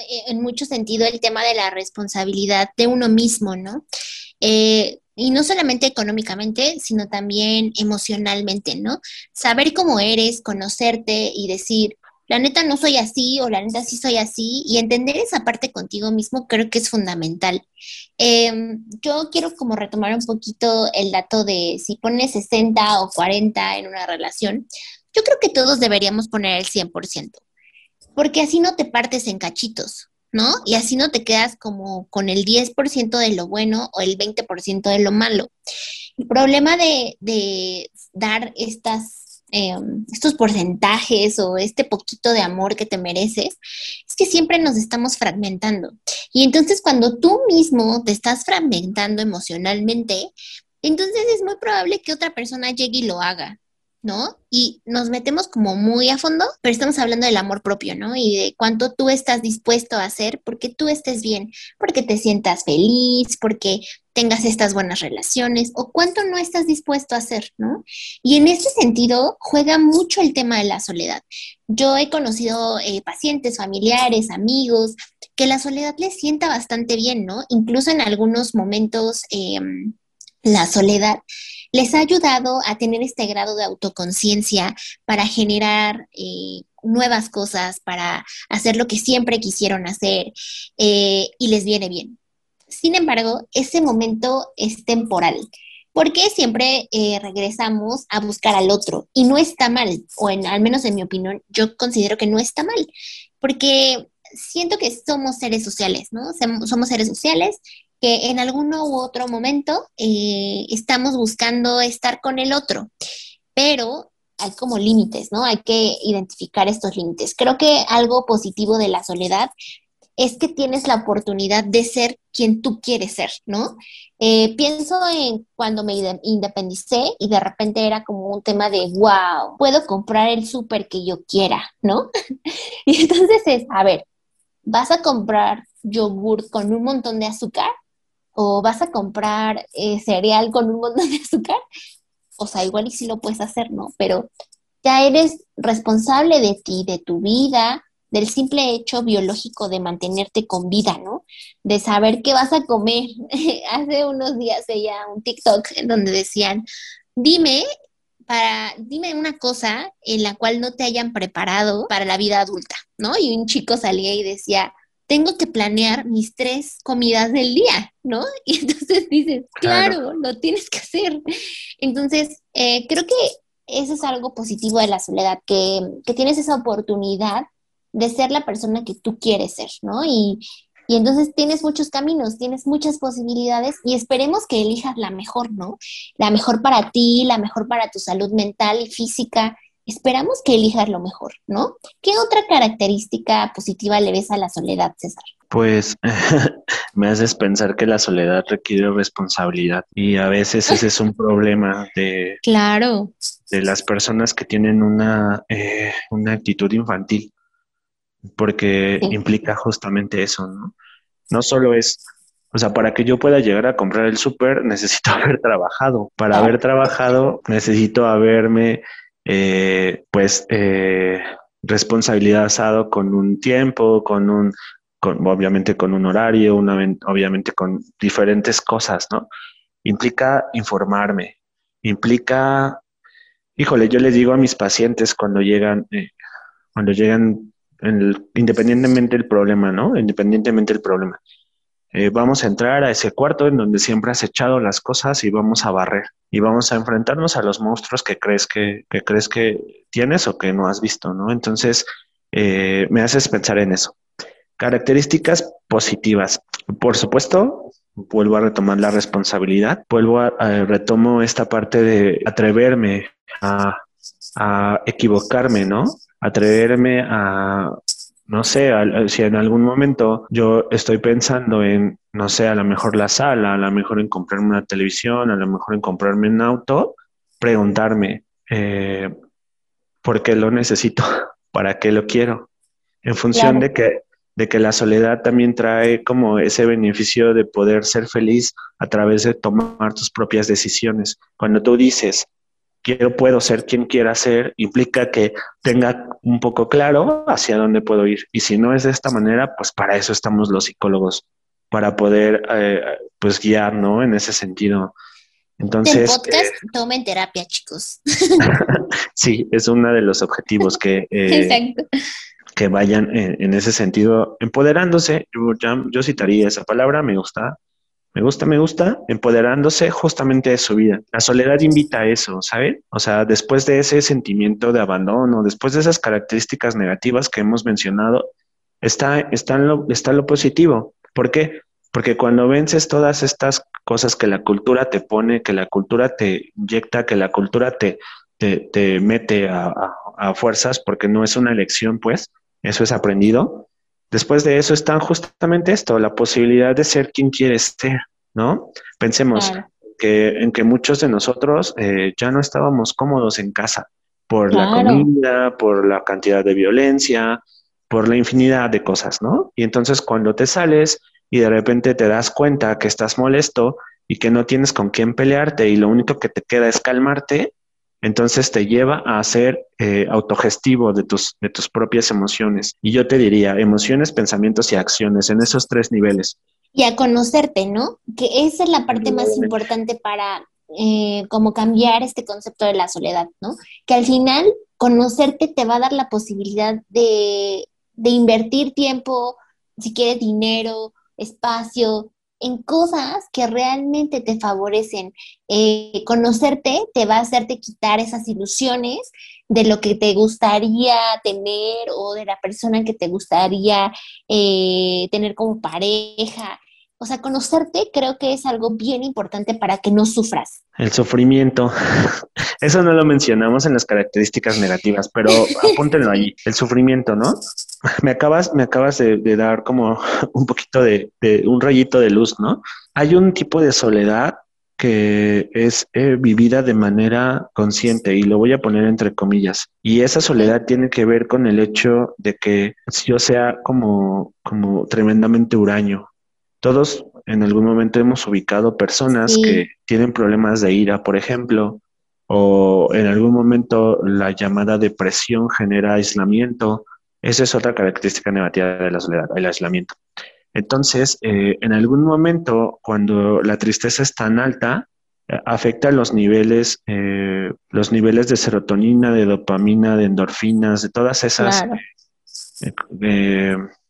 eh, en mucho sentido el tema de la responsabilidad de uno mismo, ¿no? Eh, y no solamente económicamente, sino también emocionalmente, ¿no? Saber cómo eres, conocerte y decir, la neta no soy así o la neta sí soy así y entender esa parte contigo mismo creo que es fundamental. Em, yo quiero como retomar un poquito el dato de si pones 60 o 40 en una relación, yo creo que todos deberíamos poner el 100%, porque así no te partes en cachitos, ¿no? Y así no te quedas como con el 10% de lo bueno o el 20% de lo malo. El problema de, dar estas Em, estos porcentajes o este poquito de amor que te mereces, es que siempre nos estamos fragmentando. Y entonces cuando tú mismo te estás fragmentando emocionalmente, entonces es muy probable que otra persona llegue y lo haga. ¿No? Y nos metemos como muy a fondo, pero estamos hablando del amor propio, ¿no? Y de cuánto tú estás dispuesto a hacer porque tú estés bien, porque te sientas feliz, porque tengas estas buenas relaciones o cuánto no estás dispuesto a hacer, ¿no? Y en ese sentido juega mucho el tema de la soledad. Yo he conocido eh, pacientes, familiares, amigos, que la soledad les sienta bastante bien, ¿no? Incluso en algunos momentos em, la soledad les ha ayudado a tener este grado de autoconciencia para generar eh, nuevas cosas, para hacer lo que siempre quisieron hacer eh, y les viene bien. Sin embargo, ese momento es temporal porque siempre eh, regresamos a buscar al otro y no está mal, o en, al menos en mi opinión, yo considero que no está mal, porque siento que somos seres sociales, ¿no? Somos seres sociales que en alguno u otro momento eh, estamos buscando estar con el otro, pero hay como límites, ¿no? Hay que identificar estos límites. Creo que algo positivo de la soledad es que tienes la oportunidad de ser quien tú quieres ser, ¿no? Eh, pienso en cuando me independicé y de repente era como un tema de, wow, puedo comprar el súper que yo quiera, ¿no? y entonces es, a ver, ¿vas a comprar yogur con un montón de azúcar? O vas a comprar eh, cereal con un montón de azúcar, o sea, igual y si lo puedes hacer, ¿no? Pero ya eres responsable de ti, de tu vida, del simple hecho biológico de mantenerte con vida, ¿no? De saber qué vas a comer. Hace unos días veía un TikTok en donde decían, dime para, dime una cosa en la cual no te hayan preparado para la vida adulta, ¿no? Y un chico salía y decía, tengo que planear mis tres comidas del día, ¿no? Y entonces dices, claro, lo tienes que hacer. Entonces, eh, creo que eso es algo positivo de la soledad, que, que, tienes esa oportunidad de ser la persona que tú quieres ser, ¿no? Y, y entonces tienes muchos caminos, tienes muchas posibilidades y esperemos que elijas la mejor, ¿no? La mejor para ti, la mejor para tu salud mental y física esperamos que elijas lo mejor, ¿no? ¿Qué otra característica positiva le ves a la soledad, César? Pues me haces pensar que la soledad requiere responsabilidad y a veces ese es un problema de, claro. de las personas que tienen una, eh, una actitud infantil, porque implica justamente eso, ¿no? No solo es o sea, para que yo pueda llegar a comprar el súper, necesito haber trabajado. Para haber trabajado, necesito haberme eh, pues eh, responsabilizado con un tiempo, con un, con, obviamente con un horario, obviamente con diferentes cosas, ¿no? Implica informarme, implica, híjole, yo les digo a mis pacientes cuando llegan, eh, cuando llegan, independientemente del problema, ¿no? Independientemente del problema. Eh, vamos a entrar a ese cuarto en donde siempre has echado las cosas y vamos a barrer y vamos a enfrentarnos a los monstruos que crees que, crees que tienes o que no has visto, ¿no? Entonces, eh, me haces pensar en eso. Características positivas. Por supuesto, vuelvo a retomar la responsabilidad, vuelvo a, retomo esta parte de atreverme a, a equivocarme, ¿no? Atreverme a no sé, si en algún momento yo estoy pensando en, no sé, a lo mejor la sala, a lo mejor en comprarme una televisión, a lo mejor en comprarme un auto, preguntarme, eh, ¿por qué lo necesito? ¿Para qué lo quiero? En función de que de que la soledad también trae como ese beneficio de poder ser feliz a través de tomar tus propias decisiones. Cuando tú dices, quiero, puedo ser quien quiera ser, implica que tenga un poco claro hacia dónde puedo ir. Y si no es de esta manera, pues para eso estamos los psicólogos, para poder, eh, pues guiar, ¿no? En ese sentido. Entonces. El podcast eh, tomen terapia, chicos. sí, es uno de los objetivos que, eh, que vayan en, ese sentido, empoderándose. yo citaría esa palabra, me gusta, me gusta, me gusta, empoderándose justamente de su vida. La soledad invita a eso, ¿saben? O sea, después de ese sentimiento de abandono, después de esas características negativas que hemos mencionado, está, está, lo, está lo positivo. ¿Por qué? Porque cuando vences todas estas cosas que la cultura te pone, que la cultura te inyecta, que la cultura te, te, mete a, a fuerzas, porque no es una elección, pues, eso es aprendido, Después de eso está justamente esto, la posibilidad de ser quien quieres ser, ¿no? Pensemos que, en que muchos de nosotros eh, ya no estábamos cómodos en casa por la comida, por la cantidad de violencia, por la infinidad de cosas, ¿no? Y entonces cuando te sales y de repente te das cuenta que estás molesto y que no tienes con quién pelearte y lo único que te queda es calmarte, entonces te lleva a ser eh, autogestivo de tus, de tus propias emociones. Y yo te diría, emociones, pensamientos y acciones en esos tres niveles. Y a conocerte, ¿no? Que esa es la parte más importante para eh, como cambiar este concepto de la soledad, ¿no? Que al final conocerte te va a dar la posibilidad de, de invertir tiempo, si quieres dinero, espacio, en cosas que realmente te favorecen. Eh, conocerte te va a hacerte quitar esas ilusiones de lo que te gustaría tener o de la persona que te gustaría eh, tener como pareja. O sea, conocerte creo que es algo bien importante para que no sufras. El sufrimiento. Eso no lo mencionamos en las características negativas, pero apúntenlo ahí. El sufrimiento, ¿no? Me acabas, me acabas de, dar como un poquito de, un rayito de luz, ¿no? Hay un tipo de soledad que es eh, vivida de manera consciente y lo voy a poner entre comillas. Y esa soledad tiene que ver con el hecho de que yo sea como, como tremendamente huraño, todos en algún momento hemos ubicado personas que tienen problemas de ira, por ejemplo, o en algún momento la llamada depresión genera aislamiento. Esa es otra característica negativa de la soledad, el aislamiento. Entonces, eh, en algún momento, cuando la tristeza es tan alta, eh, afecta los niveles, eh, los niveles de serotonina, de dopamina, de endorfinas, de todas esas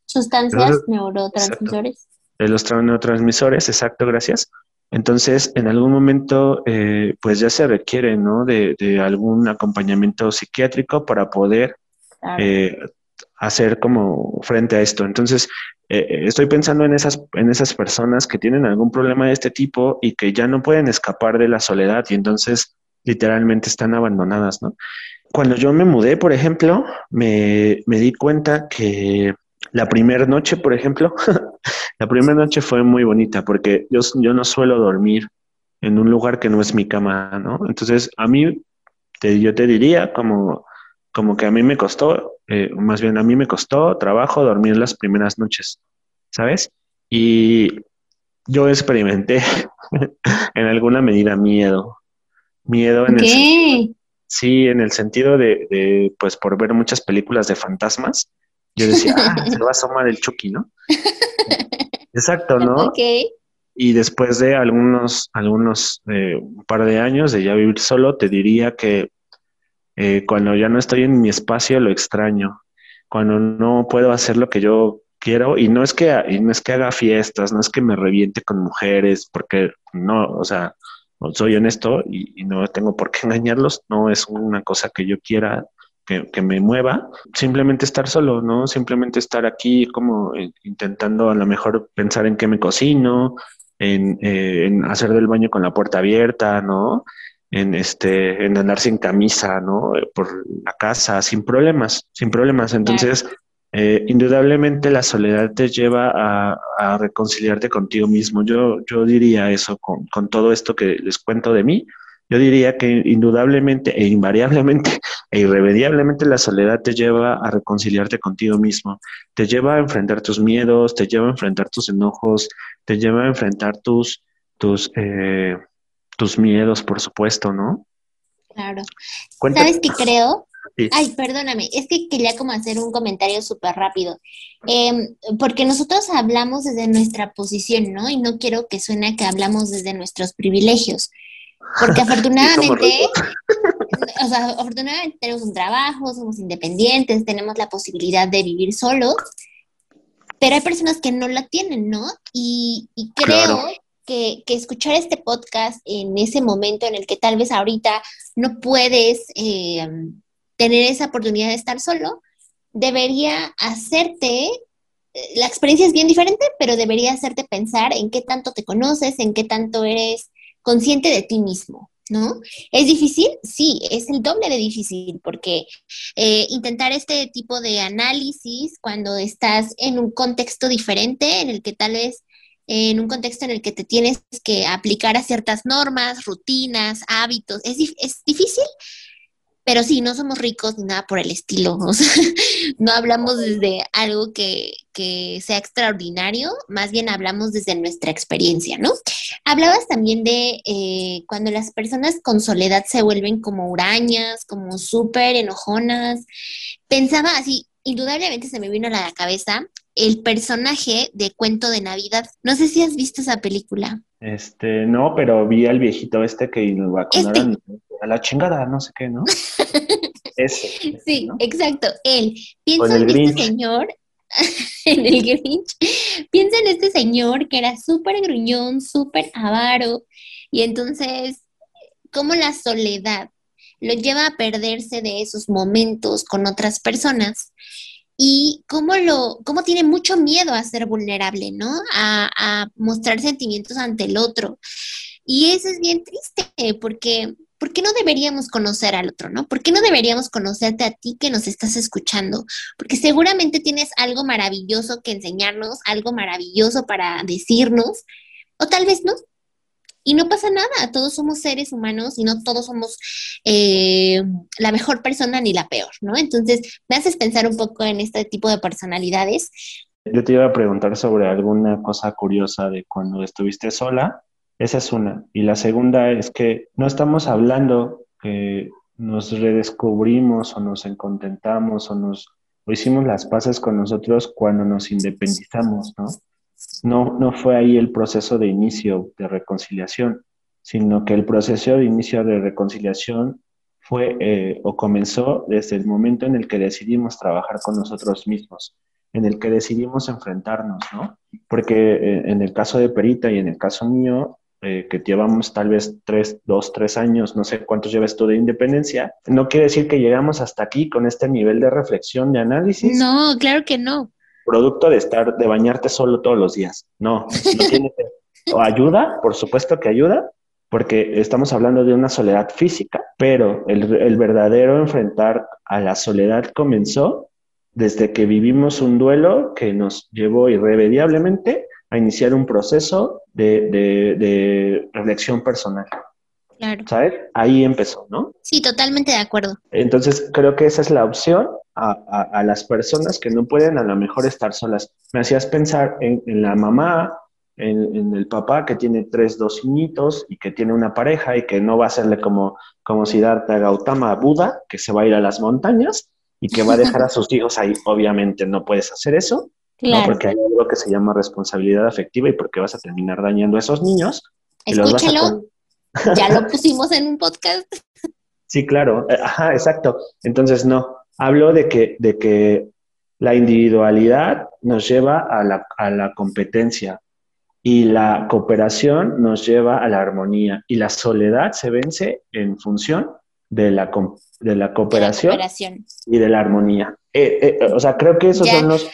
sustancias neurotransmisores de los neurotransmisores, exacto, gracias. Entonces, en algún momento, eh, pues ya se requiere, ¿no? De, algún acompañamiento psiquiátrico para poder eh, hacer como frente a esto. Entonces, eh, estoy pensando en esas, en esas personas que tienen algún problema de este tipo y que ya no pueden escapar de la soledad y entonces literalmente están abandonadas, ¿no? Cuando yo me mudé, por ejemplo, me, me di cuenta que la primera noche, por ejemplo, la primera noche fue muy bonita porque yo, yo no suelo dormir en un lugar que no es mi cama, ¿no? Entonces, a mí, te, yo te diría como, como que a mí me costó, eh, más bien a mí me costó trabajo dormir las primeras noches, ¿sabes? Y yo experimenté en alguna medida miedo, miedo en el sí, en el sentido de, de, pues, por ver muchas películas de fantasmas, yo decía, ah, se va a asomar el Chucky, ¿no? Exacto, ¿no? Ok. Y después de algunos, algunos, eh, un par de años de ya vivir solo, te diría que eh, cuando ya no estoy en mi espacio lo extraño. Cuando no puedo hacer lo que yo quiero, y no es que, y no es que haga fiestas, no es que me reviente con mujeres, porque no, o sea, soy honesto y, y no tengo por qué engañarlos, no es una cosa que yo quiera que, me mueva, simplemente estar solo, ¿no? Simplemente estar aquí como eh, intentando a lo mejor pensar en qué me cocino, en, eh, en, hacer del baño con la puerta abierta, ¿no? En este, en andar sin camisa, ¿no? Por la casa, sin problemas, sin problemas. Entonces, eh, indudablemente la soledad te lleva a, a, reconciliarte contigo mismo. Yo, yo diría eso con, con todo esto que les cuento de mí yo diría que indudablemente e invariablemente e irremediablemente la soledad te lleva a reconciliarte contigo mismo, te lleva a enfrentar tus miedos, te lleva a enfrentar tus enojos, te lleva a enfrentar tus, tus, eh, tus miedos, por supuesto, ¿no? Claro. ¿Sabes qué creo? Ay, perdóname, es que quería como hacer un comentario súper rápido, em, porque nosotros hablamos desde nuestra posición, ¿no? Y no quiero que suene que hablamos desde nuestros privilegios, porque afortunadamente, o sea, afortunadamente tenemos un trabajo, somos independientes, tenemos la posibilidad de vivir solos, pero hay personas que no la tienen, ¿no? Y, creo que, escuchar este podcast en ese momento en el que tal vez ahorita no puedes eh, tener esa oportunidad de estar solo, debería hacerte, eh, la experiencia es bien diferente, pero debería hacerte pensar en qué tanto te conoces, en qué tanto eres consciente de ti mismo. ¿no? ¿Es difícil? Sí, es el doble de difícil, porque eh, intentar este tipo de análisis cuando estás en un contexto diferente, en el que tal vez en un contexto en el que te tienes que aplicar a ciertas normas, rutinas, hábitos, es, es difícil, pero sí, no somos ricos ni nada por el estilo. no hablamos desde algo que, sea extraordinario, más bien hablamos desde nuestra experiencia, ¿no? Hablabas también de eh, cuando las personas con soledad se vuelven como hurañas, como súper enojonas. Pensaba así, indudablemente se me vino a la cabeza el personaje de Cuento de Navidad. No sé si has visto esa película. Este, no, pero vi al viejito este que iba a este. A la chingada, no sé qué, ¿no? Ese. Sí, exacto, él. Piensa en este señor, en el Grinch, piensa en este señor que era súper gruñón, súper avaro, y entonces, cómo la soledad lo lleva a perderse de esos momentos con otras personas y cómo lo, cómo tiene mucho miedo a ser vulnerable, ¿no? A, a mostrar sentimientos ante el otro. Y eso es bien triste, porque ¿por qué no deberíamos conocer al otro, no? ¿Por qué no deberíamos conocerte a ti que nos estás escuchando? Porque seguramente tienes algo maravilloso que enseñarnos, algo maravilloso para decirnos, o tal vez no. Y no pasa nada, todos somos seres humanos y no todos somos eh, la mejor persona ni la peor, ¿no? Entonces, me haces pensar un poco en este tipo de personalidades. Yo te iba a preguntar sobre alguna cosa curiosa de cuando estuviste sola esa es una. Y la segunda es que no estamos hablando que nos redescubrimos o nos encontentamos o nos o hicimos las paces con nosotros cuando nos independizamos, ¿no? No, no fue ahí el proceso de inicio de reconciliación, sino que el proceso de inicio de reconciliación fue eh, o comenzó desde el momento en el que decidimos trabajar con nosotros mismos, en el que decidimos enfrentarnos, ¿no? Porque eh, en el caso de Perita y en el caso mío, eh, que llevamos tal vez tres, dos, tres años, no sé cuántos llevas tú de independencia, no quiere decir que llegamos hasta aquí con este nivel de reflexión, de análisis. No, claro que no. Producto de estar, de bañarte solo todos los días. No, no tiene o ayuda, por supuesto que ayuda, porque estamos hablando de una soledad física, pero el, el verdadero enfrentar a la soledad comenzó desde que vivimos un duelo que nos llevó irremediablemente a iniciar un proceso de, reflexión personal. Claro. ¿Sabes? Ahí empezó, ¿no? Sí, totalmente de acuerdo. Entonces, creo que esa es la opción a, las personas que no pueden a lo mejor estar solas. Me hacías pensar en, la mamá, en, el papá que tiene tres, dos niñitos y que tiene una pareja y que no va a serle como, como Siddhartha Gautama Buda, que se va a ir a las montañas y que va a dejar a sus hijos ahí. Obviamente no puedes hacer eso. Claro. Porque hay algo que se llama responsabilidad afectiva y porque vas a terminar dañando a esos niños. Escúchelo, ya lo pusimos en un podcast. Sí, claro, eh, ajá, exacto. Entonces, no, hablo de que, de que la individualidad nos lleva a la, a la competencia y la cooperación nos lleva a la armonía y la soledad se vence en función de la, de la, cooperación, y de la armonía. Eh, eh, o sea, creo que esos son los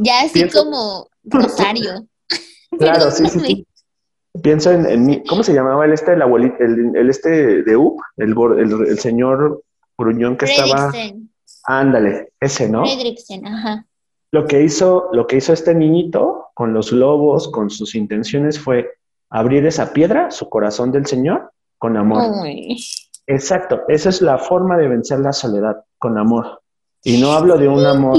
ya así como Rosario. claro, sí, sí, Pienso en, mí, ¿cómo se llamaba el este, el abuelito, el, este de U, el, el, señor Gruñón que estaba. Ándale, ese, ¿no? Fredricksen, ajá. Lo que hizo, lo que hizo este niñito con los lobos, con sus intenciones, fue abrir esa piedra, su corazón del Señor, con amor. Exacto, esa es la forma de vencer la soledad, con amor. Y no hablo de un amor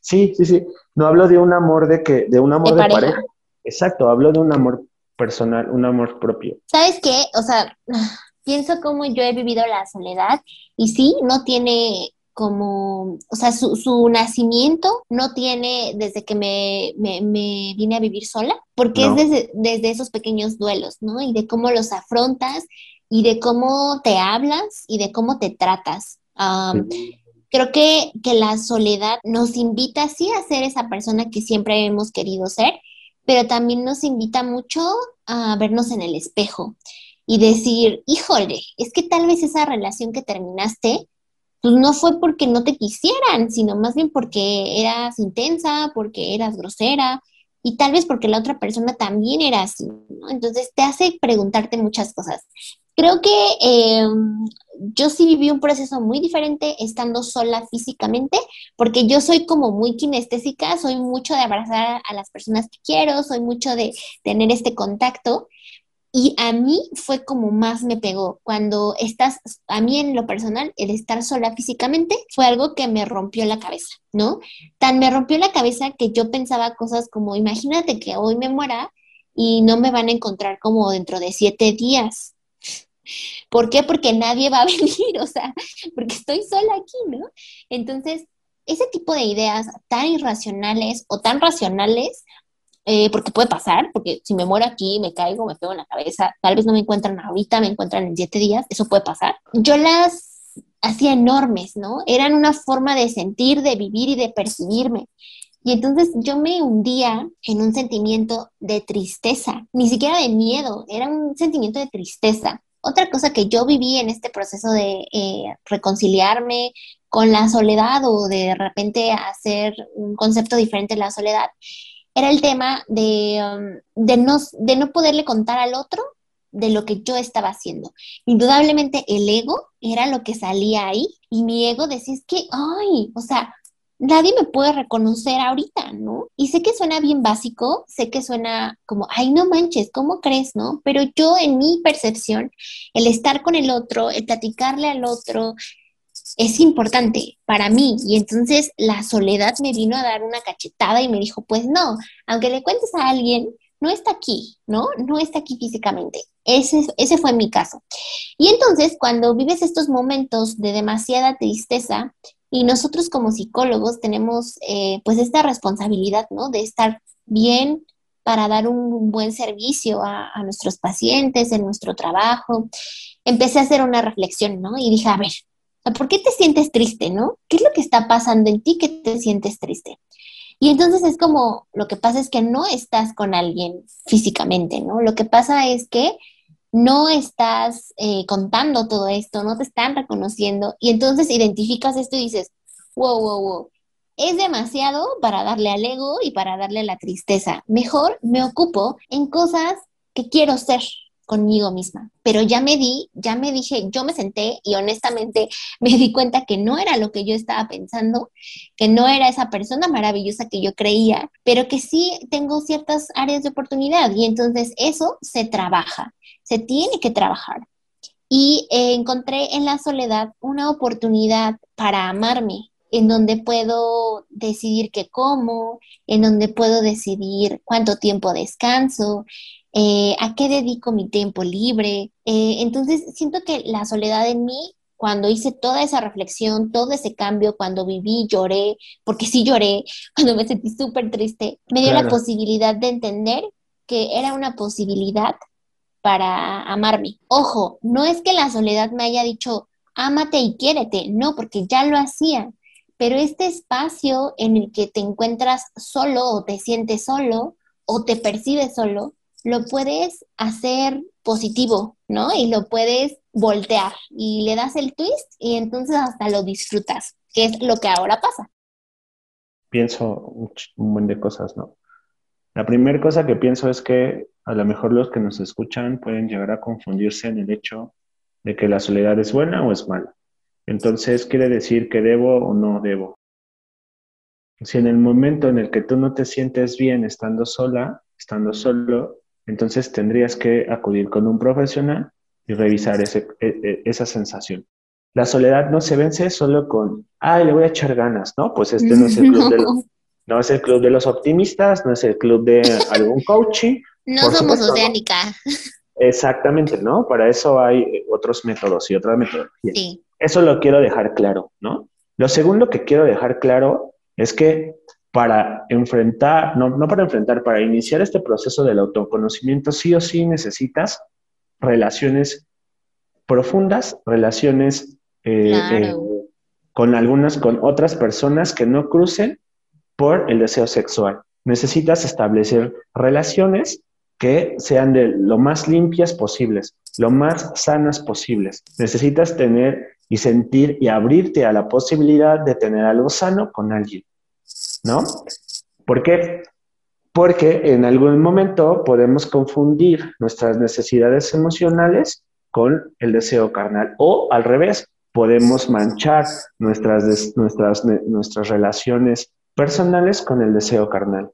sí, sí, sí. No hablo de un amor de que, de un amor de, pareja. Exacto, hablo de un amor personal, un amor propio. ¿Sabes qué? O sea, pienso cómo yo he vivido la soledad y sí, no tiene como, o sea, su, su nacimiento no tiene desde que me, me, vine a vivir sola, porque es desde, desde esos pequeños duelos, ¿no? Y de cómo los afrontas y de cómo te hablas y de cómo te tratas. Creo que, que la soledad nos invita sí a ser esa persona que siempre hemos querido ser, pero también nos invita mucho a vernos en el espejo y decir, híjole, es que tal vez esa relación que terminaste pues no fue porque no te quisieran, sino más bien porque eras intensa, porque eras grosera y tal vez porque la otra persona también era así, ¿no? Entonces te hace preguntarte muchas cosas. Creo que em, yo sí viví un proceso muy diferente estando sola físicamente, porque yo soy como muy kinestésica, soy mucho de abrazar a las personas que quiero, soy mucho de tener este contacto, y a mí fue como más me pegó. Cuando estás, a mí en lo personal, el estar sola físicamente fue algo que me rompió la cabeza, ¿no? Tan me rompió la cabeza que yo pensaba cosas como, imagínate que hoy me muera y no me van a encontrar como dentro de siete días. ¿Por qué? Porque nadie va a venir, o sea, porque estoy sola aquí, ¿no? Entonces, ese tipo de ideas tan irracionales o tan racionales eh, porque puede pasar, porque si me muero aquí, me caigo, me pego en la cabeza, tal vez no me encuentran ahorita, me encuentran en siete días, eso puede pasar. Yo las hacía enormes, ¿no? Eran una forma de sentir, de vivir y de percibirme. Y entonces yo me hundía en un sentimiento de tristeza, ni siquiera de miedo, era un sentimiento de tristeza. Otra cosa que yo viví en este proceso de eh, reconciliarme con la soledad o de repente hacer un concepto diferente de la soledad era el tema de, um, de, no, de no poderle contar al otro de lo que yo estaba haciendo. Indudablemente el ego era lo que salía ahí y mi ego decía, es que, ay, o sea, nadie me puede reconocer ahorita, ¿no? Y sé que suena bien básico, sé que suena como, ay, no manches, ¿cómo crees, no? Pero yo en mi percepción, el estar con el otro, el platicarle al otro, es importante para mí. Y entonces la soledad me vino a dar una cachetada y me dijo, pues no, aunque le cuentes a alguien, no está aquí, ¿no? No está aquí físicamente. Ese, ese fue mi caso. Y entonces cuando vives estos momentos de demasiada tristeza, y nosotros como psicólogos tenemos eh, pues esta responsabilidad, ¿no? De estar bien para dar un buen servicio a, a, nuestros pacientes en nuestro trabajo. Empecé a hacer una reflexión, ¿no? Y dije, a ver, ¿por qué te sientes triste, no? ¿Qué es lo que está pasando en ti que te sientes triste? Y entonces es como, lo que pasa es que no estás con alguien físicamente, ¿no? Lo que pasa es que no estás eh, contando todo esto, no te están reconociendo y entonces identificas esto y dices, wow, wow, wow, es demasiado para darle al ego y para darle a la tristeza. Mejor me ocupo en cosas que quiero ser, conmigo misma. Pero ya me di, ya me dije, yo me senté y honestamente me di cuenta que no era lo que yo estaba pensando, que no era esa persona maravillosa que yo creía, pero que sí tengo ciertas áreas de oportunidad y entonces eso se trabaja, se tiene que trabajar. Y eh, encontré en la soledad una oportunidad para amarme, en donde puedo decidir qué como, en donde puedo decidir cuánto tiempo descanso, eh, a qué dedico mi tiempo libre. Eh, entonces, siento que la soledad en mí, cuando hice toda esa reflexión, todo ese cambio, cuando viví, lloré, porque sí lloré, cuando me sentí súper triste, me dio la posibilidad de entender que era una posibilidad para amarme. Ojo, no es que la soledad me haya dicho, ámate y quiérete, no, porque ya lo hacía. Pero este espacio en el que te encuentras solo o te sientes solo o te percibes solo, lo puedes hacer positivo, ¿no? Y lo puedes voltear y le das el twist y entonces hasta lo disfrutas, que es lo que ahora pasa. Pienso un buen de cosas, ¿no? La primera cosa que pienso es que a lo mejor los que nos escuchan pueden llegar a confundirse en el hecho de que la soledad es buena o es mala. Entonces, ¿quiere decir que debo o no debo? Si en el momento en el que tú no te sientes bien estando sola, estando solo, entonces tendrías que acudir con un profesional y revisar ese, e, e, esa sensación. La soledad no se vence solo con, ay, le voy a echar ganas, ¿no? Pues este no es el club, de, los, no es el club de los optimistas, no es el club de algún coaching. No somos oceánica. Exactamente, ¿no? Para eso hay eh, otros métodos y otras metodologías. Sí. Eso lo quiero dejar claro, ¿no? Lo segundo que quiero dejar claro es que para enfrentar, no, no para enfrentar, para iniciar este proceso del autoconocimiento, sí o sí necesitas relaciones profundas, relaciones eh, eh, con algunas, con otras personas que no crucen por el deseo sexual. Necesitas establecer relaciones que sean de lo más limpias posibles, lo más sanas posibles. Necesitas tener y sentir y abrirte a la posibilidad de tener algo sano con alguien, ¿no? ¿Por qué? Porque en algún momento podemos confundir nuestras necesidades emocionales con el deseo carnal o al revés, podemos manchar nuestras, nuestras, nuestras relaciones personales con el deseo carnal.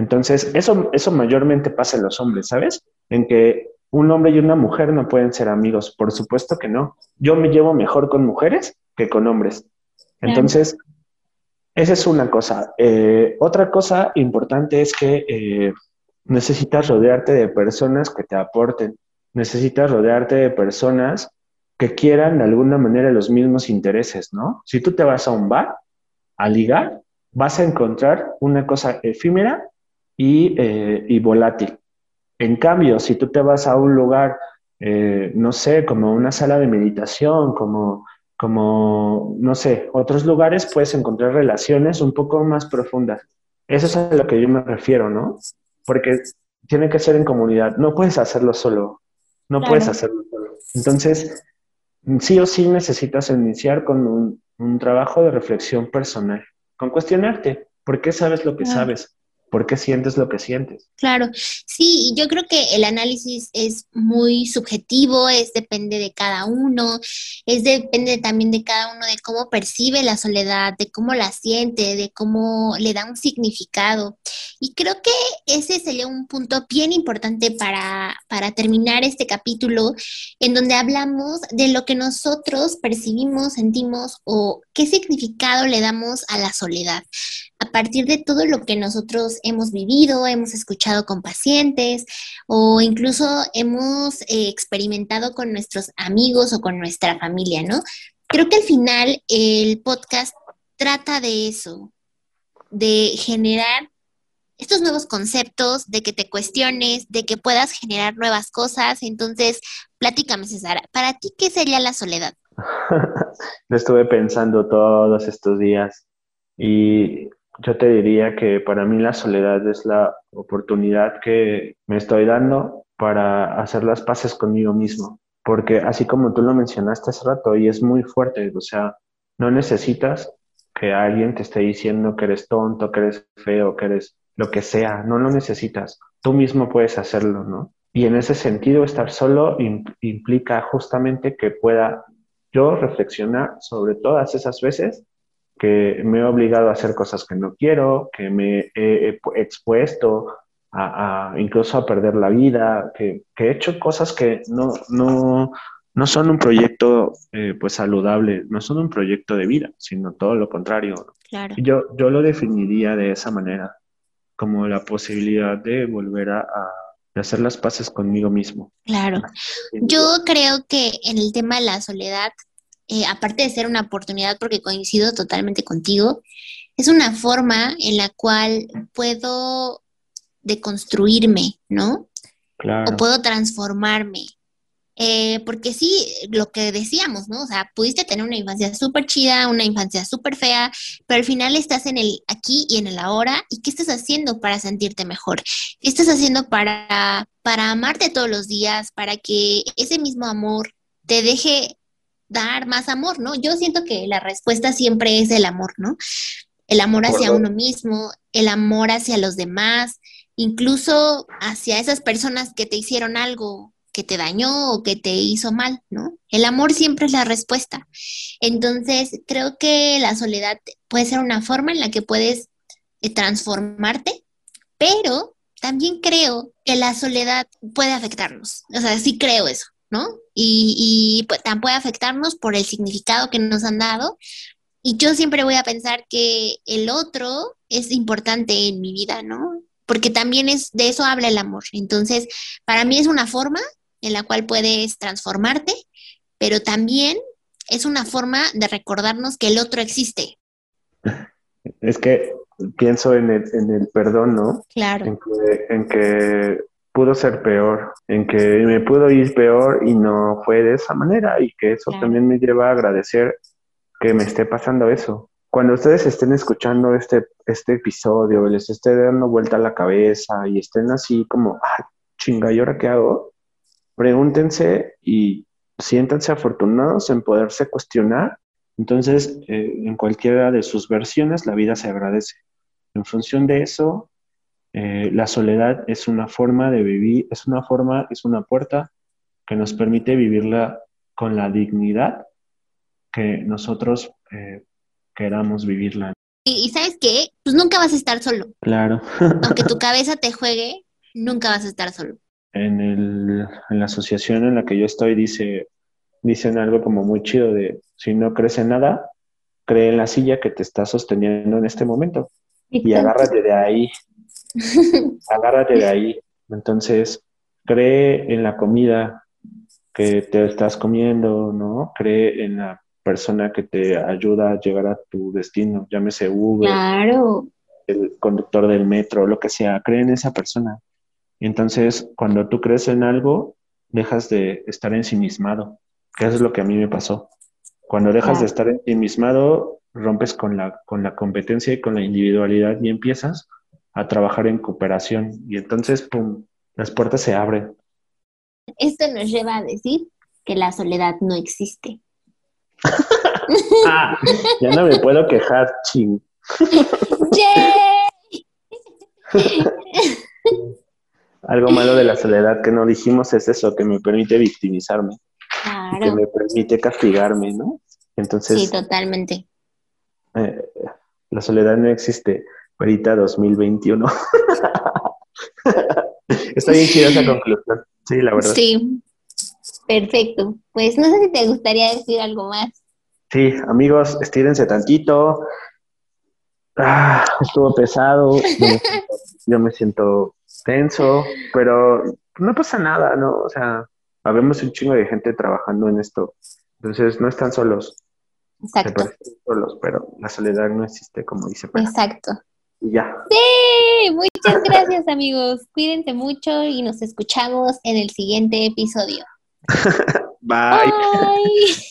Entonces, eso, eso mayormente pasa en los hombres, ¿sabes? En que un hombre y una mujer no pueden ser amigos. Por supuesto que no. Yo me llevo mejor con mujeres que con hombres. Entonces, esa es una cosa. Eh, otra cosa importante es que eh, necesitas rodearte de personas que te aporten. Necesitas rodearte de personas que quieran de alguna manera los mismos intereses, ¿no? Si tú te vas a un bar a ligar, vas a encontrar una cosa efímera eh, y, volátil. En cambio, si tú te vas a un lugar, eh, no sé, como una sala de meditación, como, como, no sé, otros lugares, puedes encontrar relaciones un poco más profundas. Eso es a lo que yo me refiero, ¿no? Porque tiene que ser en comunidad. No puedes hacerlo solo. No puedes hacerlo solo. Entonces, sí o sí necesitas iniciar con un, un trabajo de reflexión personal, con cuestionarte. ¿Por qué sabes lo que sabes? ¿Por qué sientes lo que sientes? Claro, sí, yo creo que el análisis es muy subjetivo, es depende de cada uno, es depende también de cada uno de cómo percibe la soledad, de cómo la siente, de cómo le da un significado. Y creo que ese sería un punto bien importante para, para terminar este capítulo, en donde hablamos de lo que nosotros percibimos, sentimos o qué significado le damos a la soledad a partir de todo lo que nosotros hemos vivido, hemos escuchado con pacientes o incluso hemos eh, experimentado con nuestros amigos o con nuestra familia, ¿no? Creo que al final el podcast trata de eso, de generar estos nuevos conceptos, de que te cuestiones, de que puedas generar nuevas cosas. Entonces, platícame, César, ¿para ti qué sería la soledad? Lo estuve pensando todos estos días y yo te diría que para mí la soledad es la oportunidad que me estoy dando para hacer las paces conmigo mismo. Porque así como tú lo mencionaste hace rato, y es muy fuerte, o sea, no necesitas que alguien te esté diciendo que eres tonto, que eres feo, que eres lo que sea, no lo necesitas. Tú mismo puedes hacerlo, ¿no? Y en ese sentido, estar solo implica justamente que pueda yo reflexionar sobre todas esas veces que me he obligado a hacer cosas que no quiero, que me he expuesto a, incluso a perder la vida, que, he hecho cosas que no, no, no son un proyecto eh, pues saludable, no son un proyecto de vida, sino todo lo contrario. Claro. Yo, yo lo definiría de esa manera, como la posibilidad de volver a, a hacer las paces conmigo mismo. Claro. Yo creo que en el tema de la soledad eh, aparte de ser una oportunidad, porque coincido totalmente contigo, es una forma en la cual puedo deconstruirme, ¿no? Claro. O puedo transformarme. Eh, porque sí, lo que decíamos, ¿no? O sea, pudiste tener una infancia súper chida, una infancia súper fea, pero al final estás en el aquí y en el ahora. ¿Y qué estás haciendo para sentirte mejor? ¿Qué estás haciendo para, para amarte todos los días, para que ese mismo amor te deje dar más amor, ¿no? Yo siento que la respuesta siempre es el amor, ¿no? El amor hacia uno mismo, el amor hacia los demás, incluso hacia esas personas que te hicieron algo que te dañó o que te hizo mal, ¿no? El amor siempre es la respuesta. Entonces, creo que la soledad puede ser una forma en la que puedes eh, transformarte, pero también creo que la soledad puede afectarnos. O sea, sí creo eso. ¿no? Y, pues, también puede afectarnos por el significado que nos han dado. Y yo siempre voy a pensar que el otro es importante en mi vida, ¿no? Porque también es de eso habla el amor. Entonces, para mí es una forma en la cual puedes transformarte, pero también es una forma de recordarnos que el otro existe. Es que pienso en el, en el perdón, ¿no? Claro. En que, en que pudo ser peor, en que me pudo ir peor y no fue de esa manera y que eso también me lleva a agradecer que me esté pasando eso. Cuando ustedes estén escuchando este, este episodio, les esté dando vuelta a la cabeza y estén así como, ah, chinga, ¿y ahora qué hago? Pregúntense y siéntanse afortunados en poderse cuestionar. Entonces, eh, en cualquiera de sus versiones, la vida se agradece. En función de eso, eh, la soledad es una forma de vivir, es una forma, es una puerta que nos permite vivirla con la dignidad que nosotros eh, queramos vivirla. Y, sabes qué, pues nunca vas a estar solo. Claro. Aunque tu cabeza te juegue, nunca vas a estar solo. En, el, en la asociación en la que yo estoy dice, dicen algo como muy chido de, si no crees en nada, cree en la silla que te está sosteniendo en este momento. Y agárrate de ahí. Agárrate de ahí. Entonces, cree en la comida que te estás comiendo, ¿no? Cree en la persona que te ayuda a llegar a tu destino, llámese Uber, claro. el conductor del metro, lo que sea, cree en esa persona. Entonces, cuando tú crees en algo, dejas de estar ensimismado, que eso es lo que a mí me pasó. Cuando dejas de estar ensimismado, rompes con la, con la competencia y con la individualidad y empiezas a trabajar en cooperación. Y entonces, ¡pum!, las puertas se abren. Esto nos lleva a decir que la soledad no existe. ah, ya no me puedo quejar, ching. Algo malo de la soledad que no dijimos es eso, que me permite victimizarme. Que me permite castigarme, ¿no? Entonces. Sí, totalmente. Eh, la soledad no existe. Ahorita 2021. Está bien chida esa conclusión. Sí, la verdad. Sí. Perfecto. Pues no sé si te gustaría decir algo más. Sí, amigos, estírense tantito. Ah, estuvo pesado. yo me siento tenso, pero no pasa nada, ¿no? O sea, habemos un chingo de gente trabajando en esto. Entonces, no están solos. Exacto. solos, pero la soledad no existe, como dice. Exacto. Y ya. Sí, muchas gracias, amigos. Cuídense mucho y nos escuchamos en el siguiente episodio. Bye. Bye.